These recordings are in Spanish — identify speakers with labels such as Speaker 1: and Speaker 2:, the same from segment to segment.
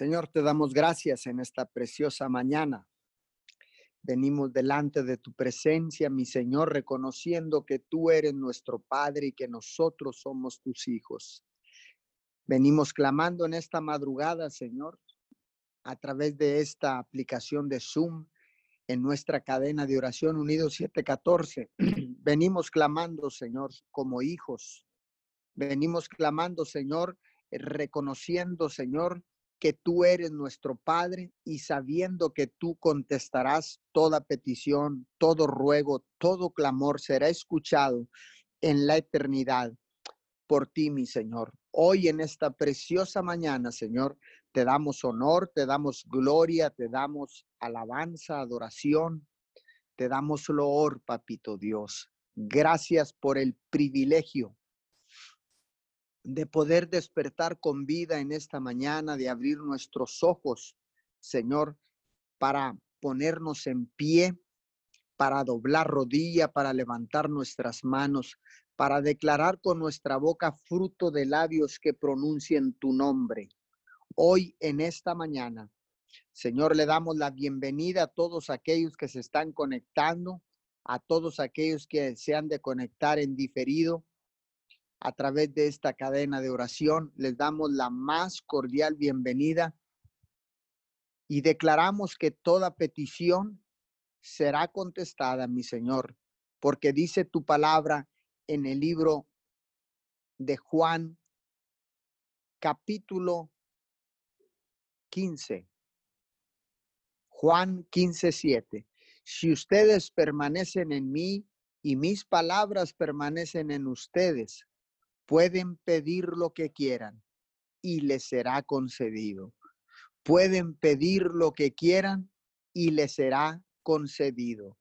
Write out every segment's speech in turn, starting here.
Speaker 1: Señor, te damos gracias en esta preciosa mañana. Venimos delante de tu presencia, mi Señor, reconociendo que tú eres nuestro Padre y que nosotros somos tus hijos. Venimos clamando en esta madrugada, Señor, a través de esta aplicación de Zoom en nuestra cadena de oración Unidos 714. Venimos clamando, Señor, como hijos. Venimos clamando, Señor, reconociendo, Señor, que tú eres nuestro Padre y sabiendo que tú contestarás toda petición, todo ruego, todo clamor será escuchado en la eternidad por ti, mi Señor. Hoy en esta preciosa mañana, Señor, te damos honor, te damos gloria, te damos alabanza, adoración, te damos loor, papito Dios. Gracias por el privilegio de poder despertar con vida en esta mañana, de abrir nuestros ojos, Señor, para ponernos en pie, para doblar rodilla, para levantar nuestras manos, para declarar con nuestra boca fruto de labios que pronuncien tu nombre. Hoy en esta mañana, Señor, le damos la bienvenida a todos aquellos que se están conectando, a todos aquellos que se han de conectar en diferido a través de esta cadena de oración. Les damos la más cordial bienvenida y declaramos que toda petición será contestada, mi Señor, porque dice tu palabra en el libro de Juan, capítulo 15. Juan 15, 7. Si ustedes permanecen en mí y mis palabras permanecen en ustedes, Pueden pedir lo que quieran y les será concedido. Pueden pedir lo que quieran y les será concedido.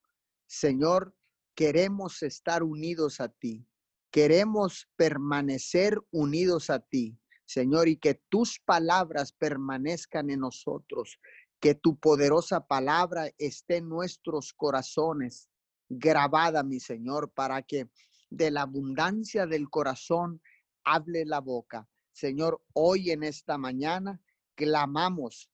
Speaker 1: Señor, queremos estar unidos a ti. Queremos permanecer unidos a ti, Señor, y que tus palabras permanezcan en nosotros, que tu poderosa palabra esté en nuestros corazones, grabada, mi Señor, para que de la abundancia del corazón hable la boca. Señor, hoy en esta mañana clamamos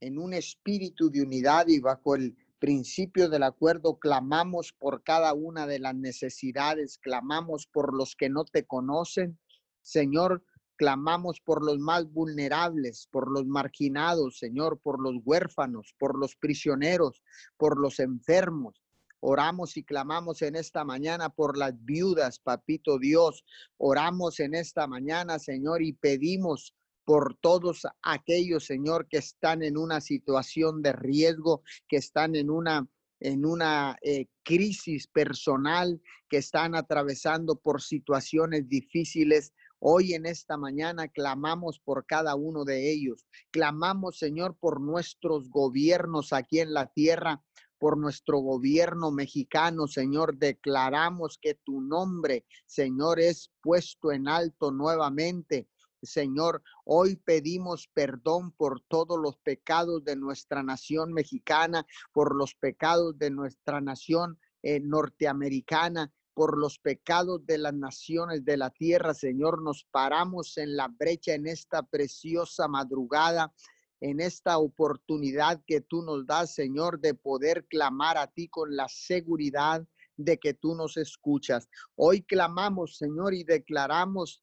Speaker 1: en un espíritu de unidad y bajo el principio del acuerdo, clamamos por cada una de las necesidades, clamamos por los que no te conocen. Señor, clamamos por los más vulnerables, por los marginados, Señor, por los huérfanos, por los prisioneros, por los enfermos. Oramos y clamamos en esta mañana por las viudas, papito Dios. Oramos en esta mañana, Señor, y pedimos por todos aquellos, Señor, que están en una situación de riesgo, que están en una en una eh, crisis personal, que están atravesando por situaciones difíciles. Hoy en esta mañana clamamos por cada uno de ellos. Clamamos, Señor, por nuestros gobiernos aquí en la tierra por nuestro gobierno mexicano, Señor. Declaramos que tu nombre, Señor, es puesto en alto nuevamente. Señor, hoy pedimos perdón por todos los pecados de nuestra nación mexicana, por los pecados de nuestra nación eh, norteamericana, por los pecados de las naciones de la tierra. Señor, nos paramos en la brecha en esta preciosa madrugada en esta oportunidad que tú nos das, Señor, de poder clamar a ti con la seguridad de que tú nos escuchas. Hoy clamamos, Señor, y declaramos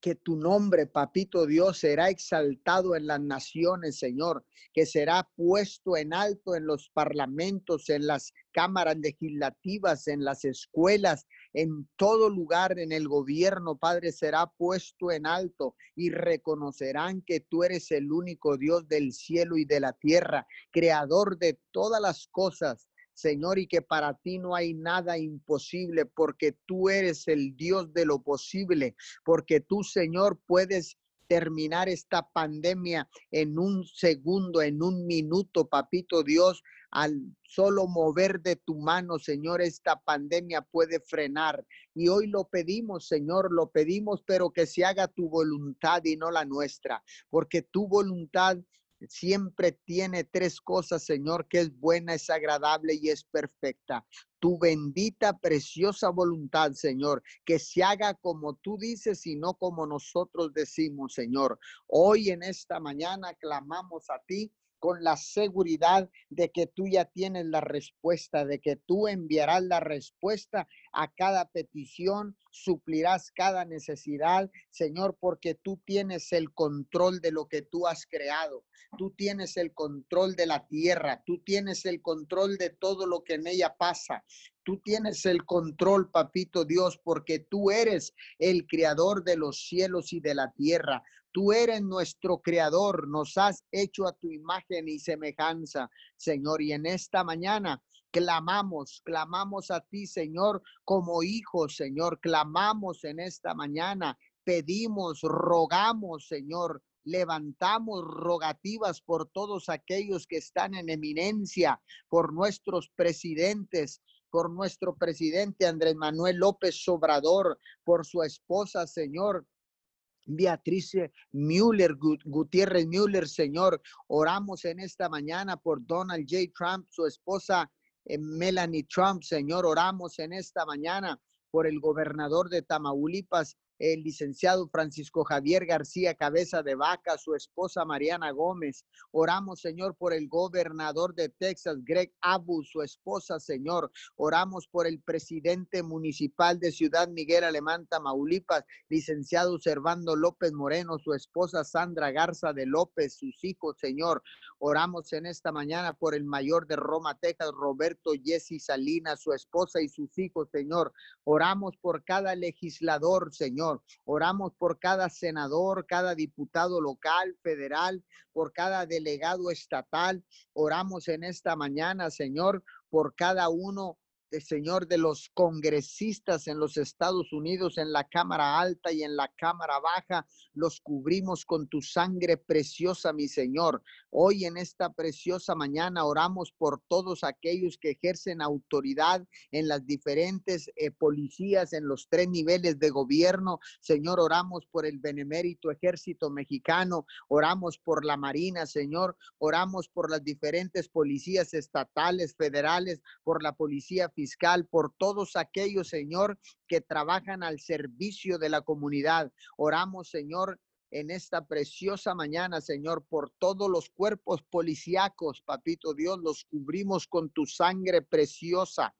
Speaker 1: que tu nombre, papito Dios, será exaltado en las naciones, Señor, que será puesto en alto en los parlamentos, en las cámaras legislativas, en las escuelas, en todo lugar, en el gobierno, Padre, será puesto en alto y reconocerán que tú eres el único Dios del cielo y de la tierra, creador de todas las cosas Señor, y que para ti no hay nada imposible, porque tú eres el Dios de lo posible, porque tú, Señor, puedes terminar esta pandemia en un segundo, en un minuto, papito Dios, al solo mover de tu mano, Señor, esta pandemia puede frenar. Y hoy lo pedimos, Señor, lo pedimos, pero que se haga tu voluntad y no la nuestra, porque tu voluntad siempre tiene tres cosas, Señor, que es buena, es agradable y es perfecta. Tu bendita, preciosa voluntad, Señor, que se haga como tú dices y no como nosotros decimos, Señor. Hoy en esta mañana clamamos a ti con la seguridad de que tú ya tienes la respuesta, de que tú enviarás la respuesta a cada petición, suplirás cada necesidad, Señor, porque tú tienes el control de lo que tú has creado. Tú tienes el control de la tierra, tú tienes el control de todo lo que en ella pasa. Tú tienes el control, papito Dios, porque tú eres el creador de los cielos y de la tierra. Tú eres nuestro creador, nos has hecho a tu imagen y semejanza, Señor. Y en esta mañana clamamos, clamamos a ti, Señor, como hijos, Señor. Clamamos en esta mañana, pedimos, rogamos, Señor. Levantamos rogativas por todos aquellos que están en eminencia, por nuestros presidentes, por nuestro presidente Andrés Manuel López Obrador, por su esposa, Señor, Beatriz Müller, Gutiérrez Müller, Señor. Oramos en esta mañana por Donald J. Trump, su esposa eh, Melanie Trump, Señor. Oramos en esta mañana por el gobernador de Tamaulipas, el licenciado Francisco Javier García Cabeza de Vaca, su esposa Mariana Gómez. Oramos, Señor, por el gobernador de Texas, Greg Abu, su esposa, Señor. Oramos por el presidente municipal de Ciudad Miguel Alemán, Tamaulipas, licenciado Servando López Moreno, su esposa Sandra Garza de López, sus hijos, Señor. Oramos en esta mañana por el mayor de Roma, Texas, Roberto Jesse Salinas, su esposa y sus hijos, Señor. Oramos por cada legislador, Señor Oramos por cada senador, cada diputado local, federal, por cada delegado estatal. Oramos en esta mañana, Señor, por cada uno Señor, de los congresistas en los Estados Unidos, en la Cámara Alta y en la Cámara Baja, los cubrimos con tu sangre preciosa, mi Señor. Hoy en esta preciosa mañana oramos por todos aquellos que ejercen autoridad en las diferentes eh, policías, en los tres niveles de gobierno. Señor, oramos por el benemérito ejército mexicano, oramos por la Marina, Señor, oramos por las diferentes policías estatales, federales, por la policía fiscal, por todos aquellos, Señor, que trabajan al servicio de la comunidad. Oramos, Señor, en esta preciosa mañana, Señor, por todos los cuerpos policíacos, papito Dios, los cubrimos con tu sangre preciosa.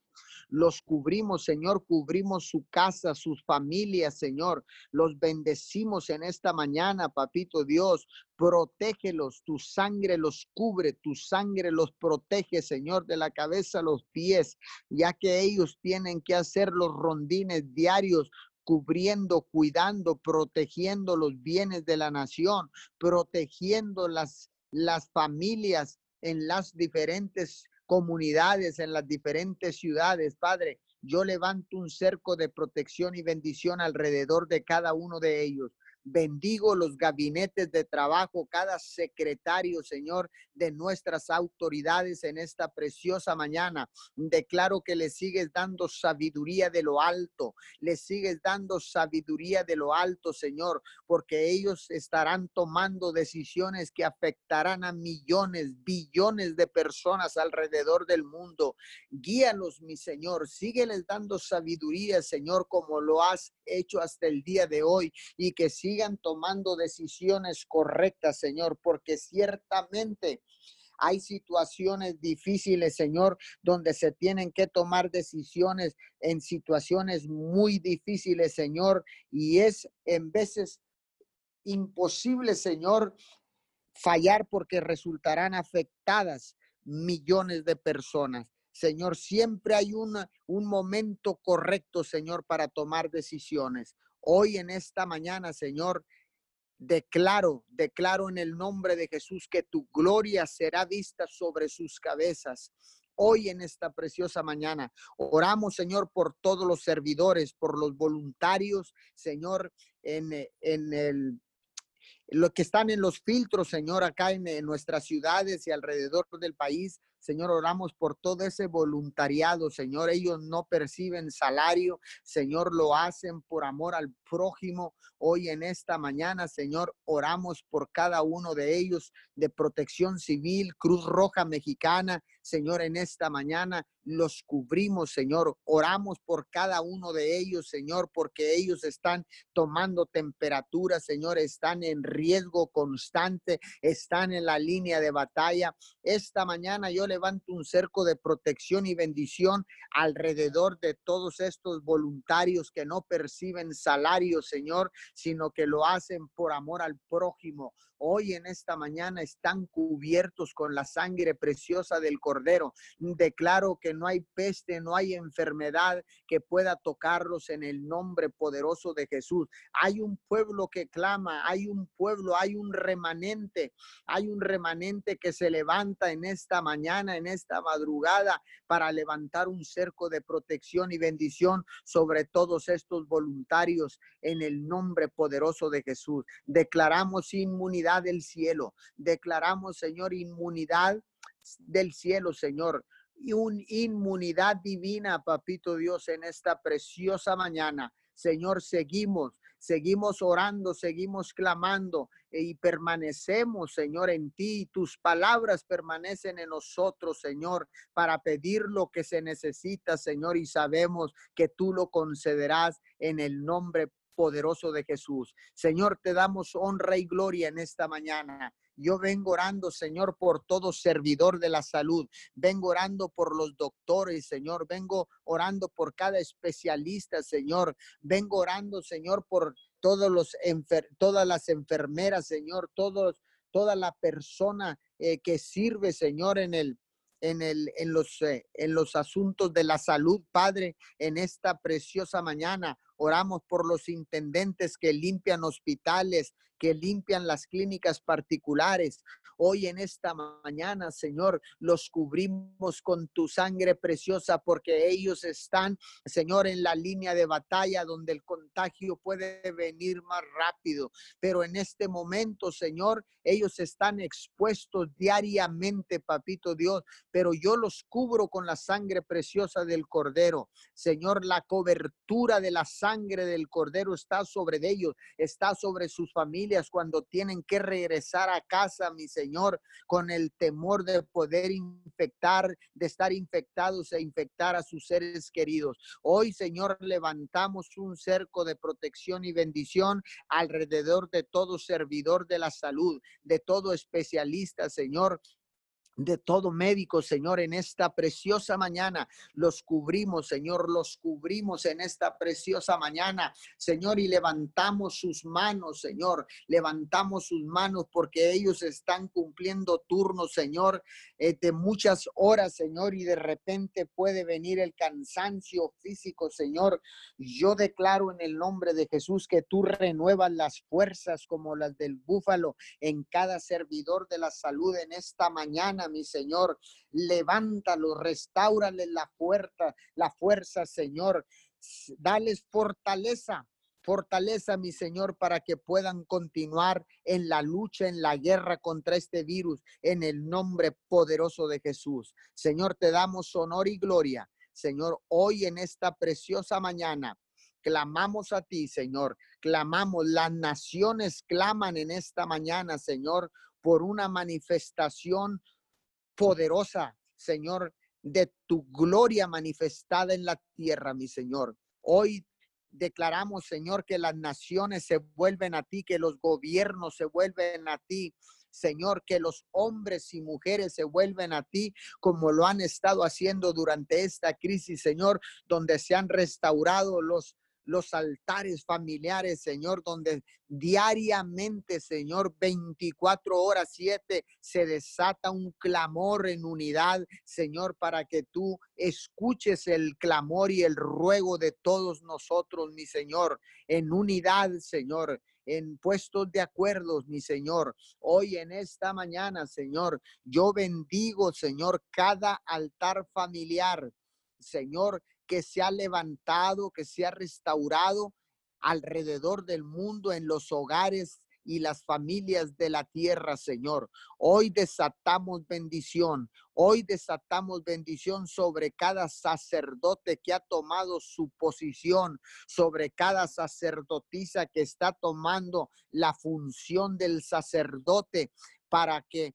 Speaker 1: Los cubrimos, Señor, cubrimos su casa, sus familias, Señor. Los bendecimos en esta mañana, papito Dios. Protégelos, tu sangre los cubre, tu sangre los protege, Señor, de la cabeza a los pies, ya que ellos tienen que hacer los rondines diarios cubriendo, cuidando, protegiendo los bienes de la nación, protegiendo las, las familias en las diferentes comunidades, en las diferentes ciudades, Padre. Yo levanto un cerco de protección y bendición alrededor de cada uno de ellos. Bendigo los gabinetes de trabajo, cada secretario, Señor, de nuestras autoridades en esta preciosa mañana. Declaro que le sigues dando sabiduría de lo alto, le sigues dando sabiduría de lo alto, Señor, porque ellos estarán tomando decisiones que afectarán a millones, billones de personas alrededor del mundo. Guíalos, mi Señor, sígueles dando sabiduría, Señor, como lo has hecho hasta el día de hoy y que siga sigan tomando decisiones correctas, Señor, porque ciertamente hay situaciones difíciles, Señor, donde se tienen que tomar decisiones en situaciones muy difíciles, Señor, y es en veces imposible, Señor, fallar porque resultarán afectadas millones de personas. Señor, siempre hay una, un momento correcto, Señor, para tomar decisiones. Hoy en esta mañana, Señor, declaro, declaro en el nombre de Jesús que tu gloria será vista sobre sus cabezas. Hoy en esta preciosa mañana oramos, Señor, por todos los servidores, por los voluntarios, Señor, en, en el lo que están en los filtros, Señor, acá en, nuestras ciudades y alrededor del país. Señor, oramos por todo ese voluntariado, Señor. Ellos no perciben salario, Señor, lo hacen por amor al prójimo. Hoy en esta mañana, Señor, oramos por cada uno de ellos de protección civil, Cruz Roja Mexicana, Señor, en esta mañana los cubrimos, Señor. Oramos por cada uno de ellos, Señor, porque ellos están tomando temperatura, Señor, están en riesgo constante, están en la línea de batalla. Esta mañana yo levanto un cerco de protección y bendición alrededor de todos estos voluntarios que no perciben salario, Señor, sino que lo hacen por amor al prójimo. Hoy en esta mañana están cubiertos con la sangre preciosa del Cordero. Declaro que no hay peste, no hay enfermedad que pueda tocarlos en el nombre poderoso de Jesús. Hay un pueblo que clama, hay un pueblo, hay un remanente, hay un remanente que se levanta en esta mañana, en esta madrugada, para levantar un cerco de protección y bendición sobre todos estos voluntarios en el nombre poderoso de Jesús. Declaramos inmunidad del cielo, declaramos, Señor, inmunidad del cielo, Señor y una inmunidad divina, papito Dios, en esta preciosa mañana. Señor, seguimos, seguimos orando, seguimos clamando y permanecemos, Señor, en ti. Tus palabras permanecen en nosotros, Señor, para pedir lo que se necesita, Señor, y sabemos que tú lo concederás en el nombre poderoso de Jesús. Señor, te damos honra y gloria en esta mañana. Yo vengo orando, Señor, por todo servidor de la salud. Vengo orando por los doctores, Señor. Vengo orando por cada especialista, Señor. Vengo orando, Señor, por todos los todas las enfermeras, Señor, todos toda la persona eh, que sirve, Señor, en el en, el, en, los, eh, en los asuntos de la salud, Padre, en esta preciosa mañana. Oramos por los intendentes que limpian hospitales, que limpian las clínicas particulares. Hoy en esta mañana, Señor, los cubrimos con tu sangre preciosa porque ellos están, Señor, en la línea de batalla donde el contagio puede venir más rápido. Pero en este momento, Señor, ellos están expuestos diariamente, papito Dios, pero yo los cubro con la sangre preciosa del Cordero. Señor, la cobertura de la sangre del Cordero está sobre ellos, está sobre sus familias cuando tienen que regresar a casa, mi Señor, con el temor de poder infectar, de estar infectados e infectar a sus seres queridos. Hoy, Señor, levantamos un cerco de protección y bendición alrededor de todo servidor de la salud, de todo especialista, Señor, de todo médico, Señor, en esta preciosa mañana. Los cubrimos, Señor, los cubrimos en esta preciosa mañana, Señor, y levantamos sus manos, Señor, levantamos sus manos porque ellos están cumpliendo turnos, Señor, eh, de muchas horas, Señor, y de repente puede venir el cansancio físico, Señor. Yo declaro en el nombre de Jesús que tú renuevas las fuerzas como las del búfalo en cada servidor de la salud en esta mañana mi Señor. Levántalo, restaurale la fuerza, la fuerza, Señor. Dales fortaleza, fortaleza, mi Señor, para que puedan continuar en la lucha, en la guerra contra este virus, en el nombre poderoso de Jesús. Señor, te damos honor y gloria. Señor, hoy en esta preciosa mañana, clamamos a ti, Señor. Clamamos, las naciones claman en esta mañana, Señor, por una manifestación poderosa, Señor, de tu gloria manifestada en la tierra, mi Señor. Hoy declaramos, Señor, que las naciones se vuelven a ti, que los gobiernos se vuelven a ti. Señor, que los hombres y mujeres se vuelven a ti como lo han estado haciendo durante esta crisis, Señor, donde se han restaurado los los altares familiares, Señor, donde diariamente, Señor, 24 horas 7 se desata un clamor en unidad, Señor, para que tú escuches el clamor y el ruego de todos nosotros, mi Señor, en unidad, Señor en puestos de acuerdo, mi Señor. Hoy en esta mañana, Señor, yo bendigo, Señor, cada altar familiar. Señor, que se ha levantado, que se ha restaurado alrededor del mundo, en los hogares y las familias de la tierra, Señor. Hoy desatamos bendición. Hoy desatamos bendición sobre cada sacerdote que ha tomado su posición, sobre cada sacerdotisa que está tomando la función del sacerdote para que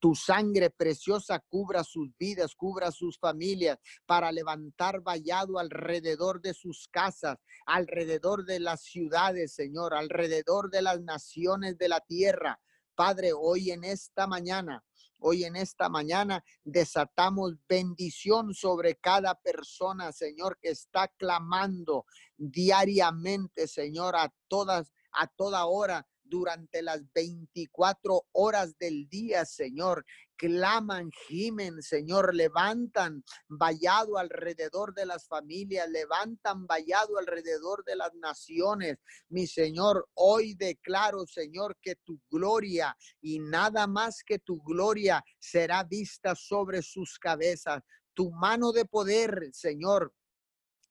Speaker 1: tu sangre preciosa cubra sus vidas, cubra sus familias, para levantar vallado alrededor de sus casas, alrededor de las ciudades, Señor, alrededor de las naciones de la tierra. Padre, hoy en esta mañana, hoy en esta mañana desatamos bendición sobre cada persona, Señor, que está clamando diariamente, Señor, a todas, a toda hora durante las 24 horas del día, Señor. Claman, gimen, Señor, levantan vallado alrededor de las familias, levantan vallado alrededor de las naciones. Mi Señor, hoy declaro, Señor, que tu gloria y nada más que tu gloria será vista sobre sus cabezas. Tu mano de poder, Señor,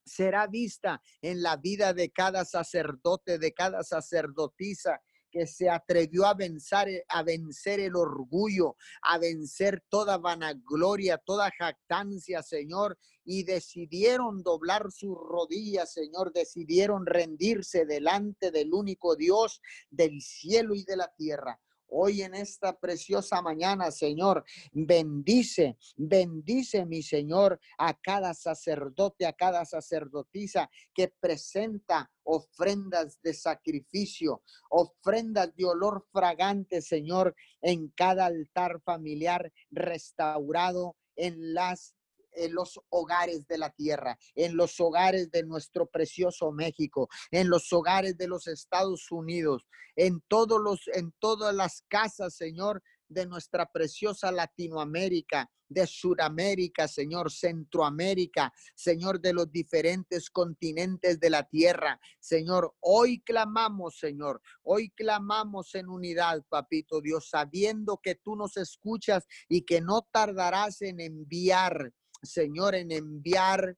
Speaker 1: será vista en la vida de cada sacerdote, de cada sacerdotisa que se atrevió a vencer, eh, a vencer el orgullo, a vencer toda vanagloria, toda jactancia, Señor, y decidieron doblar sus rodillas, Señor, decidieron rendirse delante del único Dios del cielo y de la tierra hoy en esta preciosa mañana, Señor. Bendice, bendice, mi Señor, a cada sacerdote, a cada sacerdotisa que presenta ofrendas de sacrificio, ofrendas de olor fragante, Señor, en cada altar familiar restaurado en las en los hogares de la tierra, en los hogares de nuestro precioso México, en los hogares de los Estados Unidos, en todos los en todas las casas, Señor, de nuestra preciosa Latinoamérica, de Sudamérica, Señor, Centroamérica, Señor, de los diferentes continentes de la tierra. Señor, hoy clamamos, Señor, hoy clamamos en unidad, papito Dios, sabiendo que tú nos escuchas y que no tardarás en enviar Señor, en enviar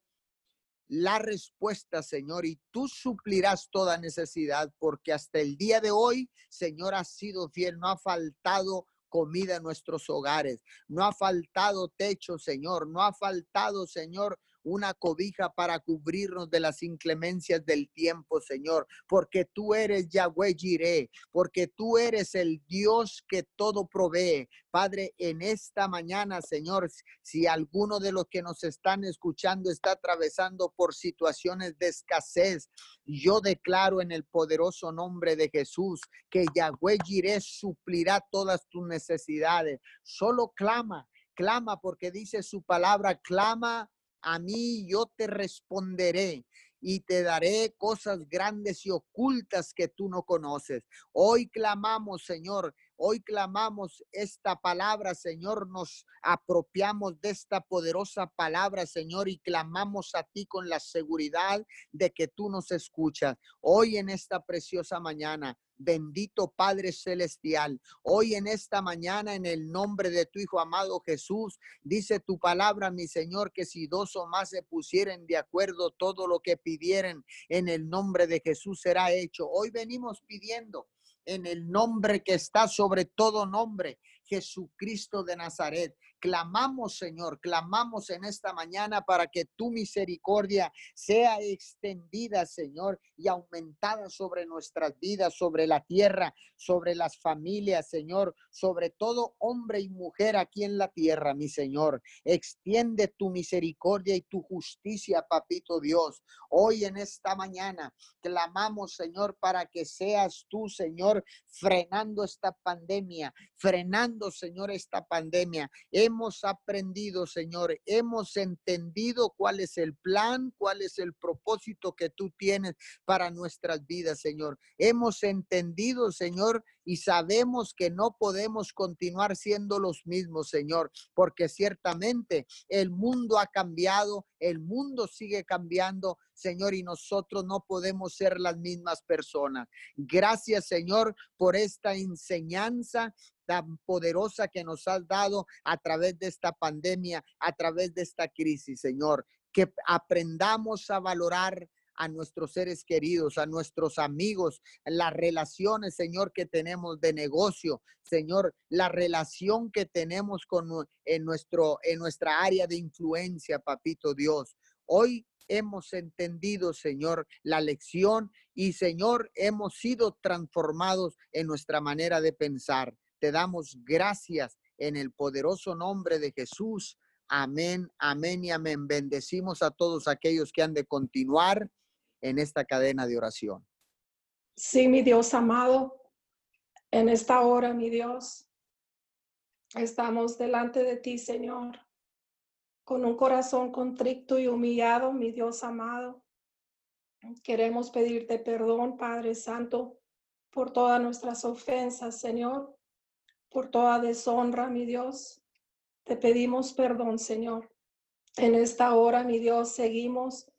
Speaker 1: la respuesta, Señor, y tú suplirás toda necesidad, porque hasta el día de hoy, Señor, ha sido fiel, no ha faltado comida en nuestros hogares, no ha faltado techo, Señor, no ha faltado, Señor, una cobija para cubrirnos de las inclemencias del tiempo, Señor, porque tú eres Yahweh Jireh, porque tú eres el Dios que todo provee. Padre, en esta mañana, Señor, si alguno de los que nos están escuchando está atravesando por situaciones de escasez, yo declaro en el poderoso nombre de Jesús que Yahweh Jireh suplirá todas tus necesidades. Solo clama, clama porque dice su palabra, clama a mí yo te responderé y te daré cosas grandes y ocultas que tú no conoces. Hoy clamamos, Señor, hoy clamamos esta palabra, Señor, nos apropiamos de esta poderosa palabra, Señor, y clamamos a ti con la seguridad de que tú nos escuchas. Hoy en esta preciosa mañana, Bendito Padre Celestial, hoy en esta mañana, en el nombre de tu Hijo amado Jesús, dice tu palabra, mi Señor, que si dos o más se pusieren de acuerdo, todo lo que pidieren en el nombre de Jesús será hecho. Hoy venimos pidiendo en el nombre que está sobre todo nombre, Jesucristo de Nazaret. Clamamos, Señor, clamamos en esta mañana para que tu misericordia sea extendida, Señor, y aumentada sobre nuestras vidas, sobre la tierra, sobre las familias, Señor, sobre todo hombre y mujer aquí en la tierra, mi Señor. Extiende tu misericordia y tu justicia, papito Dios. Hoy en esta mañana clamamos, Señor, para que seas tú, Señor, frenando esta pandemia, frenando, Señor, esta pandemia. Hemos aprendido, Señor, hemos entendido cuál es el plan, cuál es el propósito que tú tienes para nuestras vidas, Señor. Hemos entendido, Señor, y sabemos que no podemos continuar siendo los mismos, Señor, porque ciertamente el mundo ha cambiado, el mundo sigue cambiando, Señor, y nosotros no podemos ser las mismas personas. Gracias, Señor, por esta enseñanza tan poderosa que nos has dado a través de esta pandemia, a través de esta crisis, Señor. Que aprendamos a valorar a nuestros seres queridos, a nuestros amigos, las relaciones, Señor, que tenemos de negocio, Señor, la relación que tenemos con en nuestro en nuestra área de influencia, papito Dios. Hoy hemos entendido, Señor, la lección y, Señor, hemos sido transformados en nuestra manera de pensar. Te damos gracias en el poderoso nombre de Jesús. Amén, amén y amén. Bendecimos a todos aquellos que han de continuar en esta cadena de oración.
Speaker 2: Sí, mi Dios amado, en esta hora, mi Dios, estamos delante de ti, Señor con un corazón contrito y humillado, mi Dios amado. Queremos pedirte perdón, Padre Santo, por todas nuestras ofensas, Señor, por toda deshonra, mi Dios. Te pedimos perdón, Señor. En esta hora, mi Dios, seguimos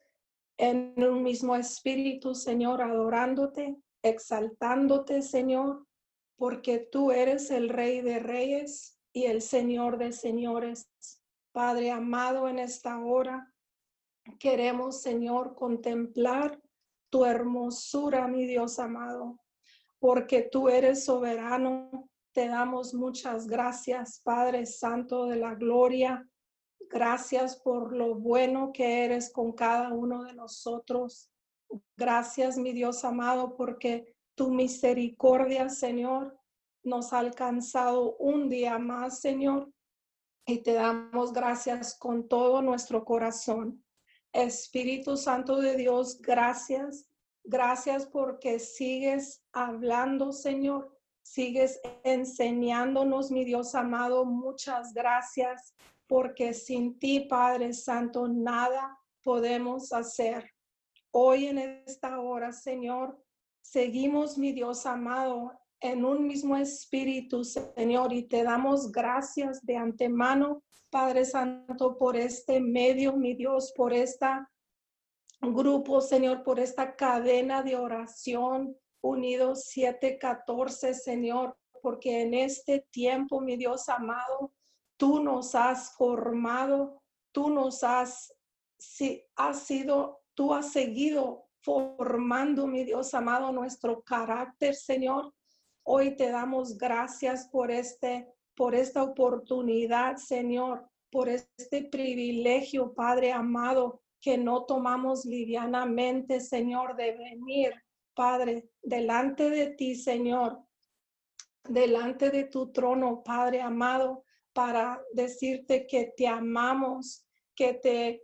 Speaker 2: en un mismo espíritu, Señor, adorándote, exaltándote, Señor, porque tú eres el Rey de Reyes y el Señor de Señores. Padre amado, en esta hora queremos, Señor, contemplar tu hermosura, mi Dios amado, porque tú eres soberano. Te damos muchas gracias, Padre Santo de la Gloria. Gracias por lo bueno que eres con cada uno de nosotros. Gracias, mi Dios amado, porque tu misericordia, Señor, nos ha alcanzado un día más, Señor y te damos gracias con todo nuestro corazón. Espíritu Santo de Dios, gracias. Gracias porque sigues hablando, Señor. Sigues enseñándonos, mi Dios amado. Muchas gracias porque sin ti, Padre Santo, nada podemos hacer. Hoy en esta hora, Señor, seguimos, mi Dios amado, en un mismo espíritu, Señor, y te damos gracias de antemano, Padre Santo, por este medio, mi Dios, por esta grupo, Señor, por esta cadena de oración unidos 714, Señor, porque en este tiempo, mi Dios amado, tú nos has formado, tú nos has, si, has sido, tú has seguido formando, mi Dios amado, nuestro carácter, Señor. Hoy te damos gracias por este por esta oportunidad, Señor, por este privilegio, Padre amado, que no tomamos livianamente, Señor, de venir, Padre, delante de ti, Señor, delante de tu trono, Padre amado, para decirte que te amamos, que te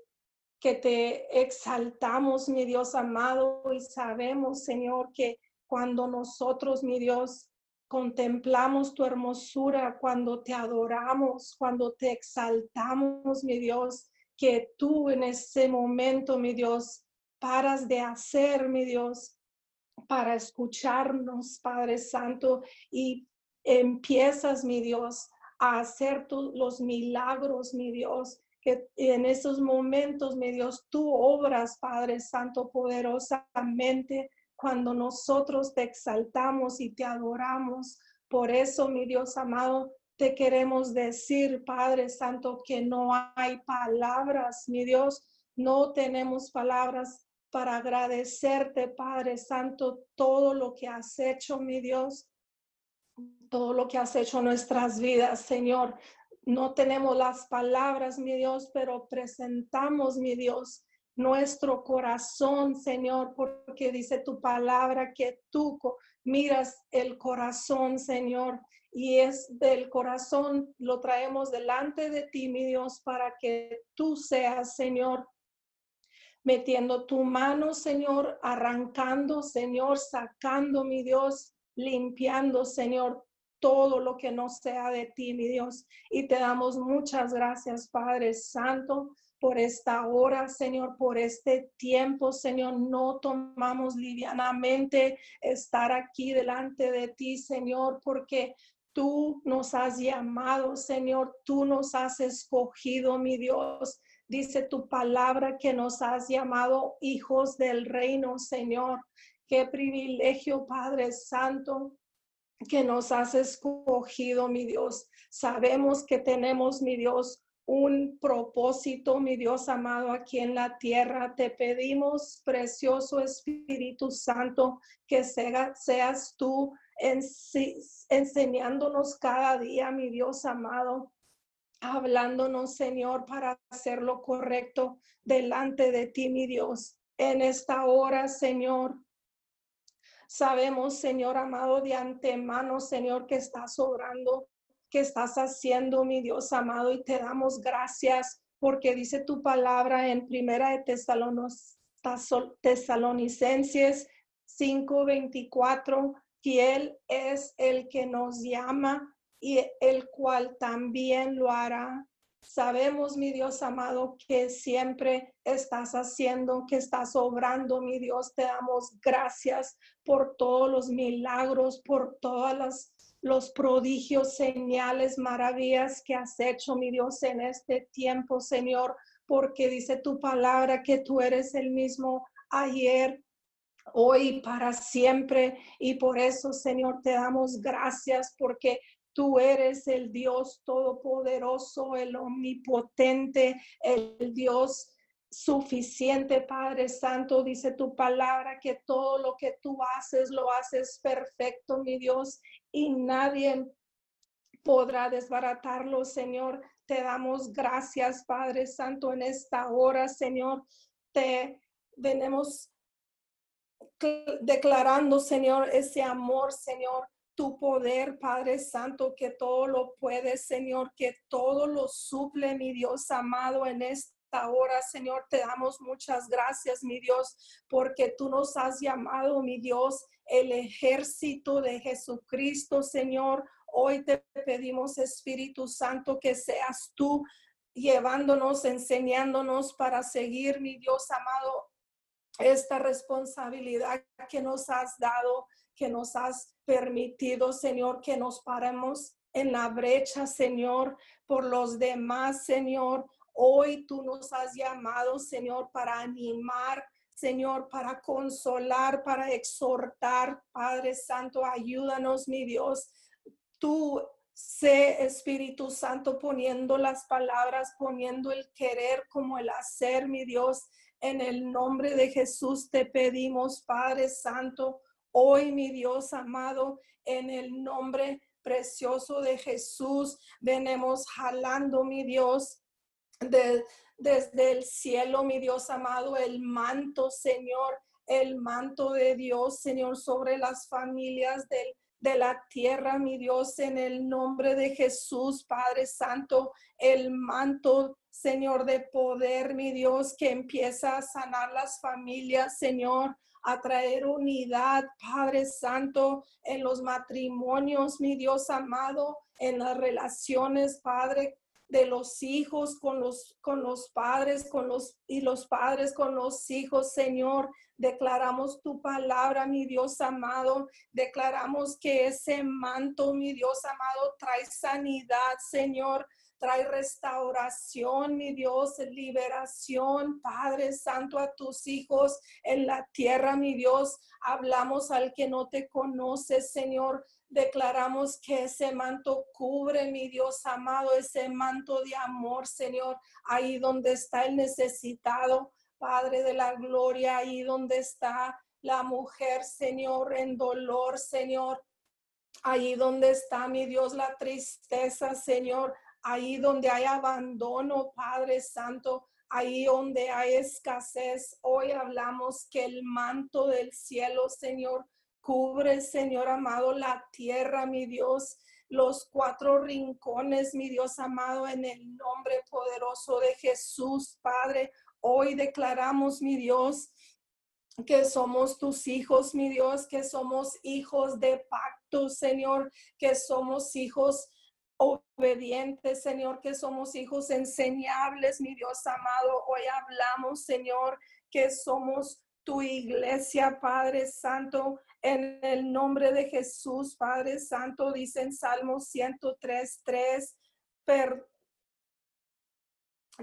Speaker 2: que te exaltamos, mi Dios amado, y sabemos, Señor, que cuando nosotros, mi Dios, contemplamos tu hermosura, cuando te adoramos, cuando te exaltamos, mi Dios, que tú en ese momento, mi Dios, paras de hacer, mi Dios, para escucharnos, Padre Santo, y empiezas, mi Dios, a hacer los milagros, mi Dios, que en esos momentos, mi Dios, tú obras, Padre Santo, poderosamente cuando nosotros te exaltamos y te adoramos. Por eso, mi Dios amado, te queremos decir, Padre Santo, que no hay palabras, mi Dios, no tenemos palabras para agradecerte, Padre Santo, todo lo que has hecho, mi Dios, todo lo que has hecho en nuestras vidas, Señor. No tenemos las palabras, mi Dios, pero presentamos, mi Dios, nuestro corazón, Señor, porque dice tu palabra que tú miras el corazón, Señor, y es del corazón, lo traemos delante de ti, mi Dios, para que tú seas, Señor, metiendo tu mano, Señor, arrancando, Señor, sacando, mi Dios, limpiando, Señor, todo lo que no sea de ti, mi Dios. Y te damos muchas gracias, Padre Santo por esta hora, Señor, por este tiempo, Señor. No tomamos livianamente estar aquí delante de ti, Señor, porque tú nos has llamado, Señor. Tú nos has escogido, mi Dios. Dice tu palabra que nos has llamado hijos del reino, Señor. Qué privilegio, Padre Santo, que nos has escogido, mi Dios. Sabemos que tenemos, mi Dios, un propósito, mi Dios amado, aquí en la tierra. Te pedimos, precioso Espíritu Santo, que seas tú enseñándonos cada día, mi Dios amado, hablándonos, Señor, para hacer lo correcto delante de ti, mi Dios. En esta hora, Señor, sabemos, Señor amado, de antemano, Señor, que estás obrando que estás haciendo, mi Dios amado, y te damos gracias porque dice tu palabra en Primera de Tesalonicenses 5:24, que Él es el que nos llama y el cual también lo hará. Sabemos, mi Dios amado, que siempre estás haciendo, que estás obrando, mi Dios. Te damos gracias por todos los milagros, por todas las los prodigios, señales, maravillas que has hecho, mi Dios, en este tiempo, Señor, porque dice tu palabra que tú eres el mismo ayer, hoy, para siempre. Y por eso, Señor, te damos gracias porque Tú eres el Dios todopoderoso, el omnipotente, el Dios suficiente, Padre Santo. Dice tu palabra que todo lo que tú haces, lo haces perfecto, mi Dios y nadie podrá desbaratarlo, Señor. Te damos gracias, Padre Santo, en esta hora, Señor. Te venimos declarando, Señor, ese amor, Señor, tu poder, Padre Santo, que todo lo puede, Señor, que todo lo suple, mi Dios amado, en esta hora, Señor, te damos muchas gracias, mi Dios, porque tú nos has llamado, mi Dios, el ejército de Jesucristo, Señor. Hoy te pedimos, Espíritu Santo, que seas tú llevándonos, enseñándonos para seguir, mi Dios amado, esta responsabilidad que nos has dado, que nos has permitido, Señor, que nos paremos en la brecha, Señor, por los demás, Señor. Hoy tú nos has llamado, Señor, para animar, Señor, para consolar, para exhortar. Padre Santo, ayúdanos, mi Dios. Tú sé, Espíritu Santo, poniendo las palabras, poniendo el querer como el hacer, mi Dios. En el nombre de Jesús te pedimos, Padre Santo, hoy, mi Dios amado, en el nombre precioso de Jesús, venemos jalando, mi Dios, de, desde el cielo, mi Dios amado, el manto, Señor, el manto de Dios, Señor, sobre las familias de la tierra, mi Dios, en el nombre de Jesús, Padre Santo, el manto, Señor, de poder, mi Dios, que empieza a sanar las familias, Señor, a traer unidad, Padre Santo, en los matrimonios, mi Dios amado, en las relaciones, Padre, de los hijos con los, con los padres, con los, y los padres con los hijos, Señor. Declaramos tu palabra, mi Dios amado. Declaramos que ese manto, mi Dios amado, trae sanidad, Señor trae restauración, mi Dios, liberación, Padre Santo, a tus hijos en la tierra, mi Dios. Hablamos al que no te conoce, Señor. Declaramos que ese manto cubre, mi Dios amado, ese manto de amor, Señor, ahí donde está el necesitado, Padre de la gloria, ahí donde está la mujer, Señor, en dolor, Señor. Ahí donde está, mi Dios, la tristeza, Señor ahí donde hay abandono, Padre Santo, ahí donde hay escasez. Hoy hablamos que el manto del cielo, Señor, cubre, Señor amado, la tierra, mi Dios, los cuatro rincones, mi Dios amado, en el nombre poderoso de Jesús, Padre. Hoy declaramos, mi Dios, que somos tus hijos, mi Dios, que somos hijos de pacto, Señor, que somos hijos obedientes, Señor, que somos hijos enseñables, mi Dios amado. Hoy hablamos, Señor, que somos tu iglesia, Padre Santo, en el nombre de Jesús, Padre Santo, dice en Salmo 103, 3,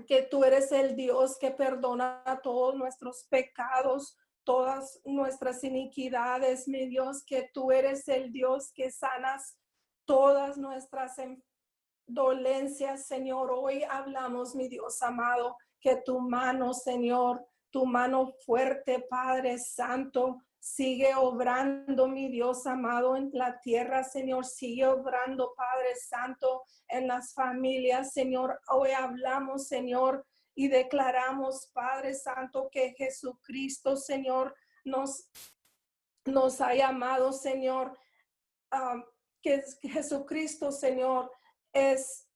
Speaker 2: que tú eres el Dios que perdona todos nuestros pecados, todas nuestras iniquidades, mi Dios, que tú eres el Dios que sanas todas nuestras dolencias, Señor. Hoy hablamos, mi Dios amado, que tu mano, Señor, tu mano fuerte, Padre Santo, sigue obrando, mi Dios amado, en la tierra, Señor. Sigue obrando, Padre Santo, en las familias, Señor. Hoy hablamos, Señor, y declaramos, Padre Santo, que Jesucristo, Señor, nos, nos ha llamado, Señor, que Jesucristo, Señor, es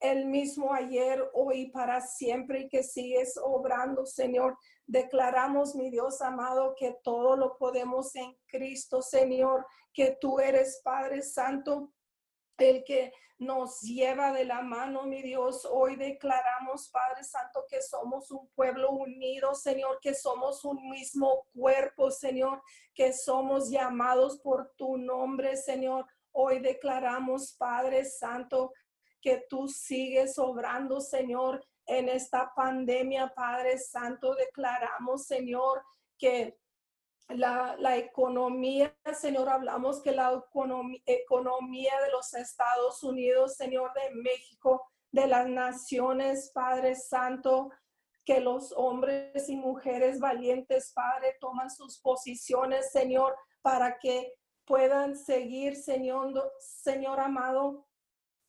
Speaker 2: el mismo ayer, hoy, para siempre y que sigues obrando, Señor. Declaramos, mi Dios amado, que todo lo podemos en Cristo, Señor, que tú eres Padre Santo, el que nos lleva de la mano, mi Dios. Hoy declaramos, Padre Santo, que somos un pueblo unido, Señor, que somos un mismo cuerpo, Señor, que somos llamados por tu nombre, Señor. Hoy declaramos, Padre Santo, que tú sigues obrando, Señor, en esta pandemia, Padre Santo. Declaramos, Señor, que la, economía, Señor, hablamos que la economía, economía de los Estados Unidos, Señor, de México, de las naciones, Padre Santo, que los hombres y mujeres valientes, Padre, toman sus posiciones, Señor, para que puedan seguir, Señor, Señor amado,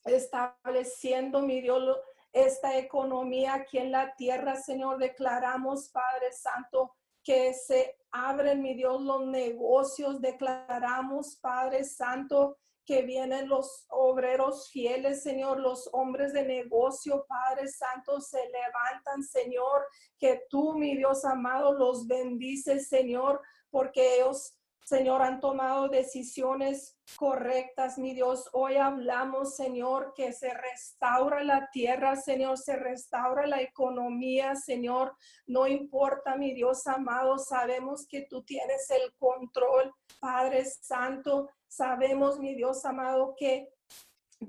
Speaker 2: estableciendo, mi Dios, esta economía aquí en la tierra, Señor. Declaramos, Padre Santo, que se abren, mi Dios, los negocios. Declaramos, Padre Santo, que vienen los obreros fieles, Señor, los hombres de negocio, Padre Santo, se levantan, Señor, que tú, mi Dios amado, los bendices, Señor, porque ellos Señor, han tomado decisiones correctas, mi Dios. Hoy hablamos, Señor, que se restaura la tierra, Señor, se restaura la economía, Señor. No importa, mi Dios amado, sabemos que tú tienes el control, Padre Santo. Sabemos, mi Dios amado, que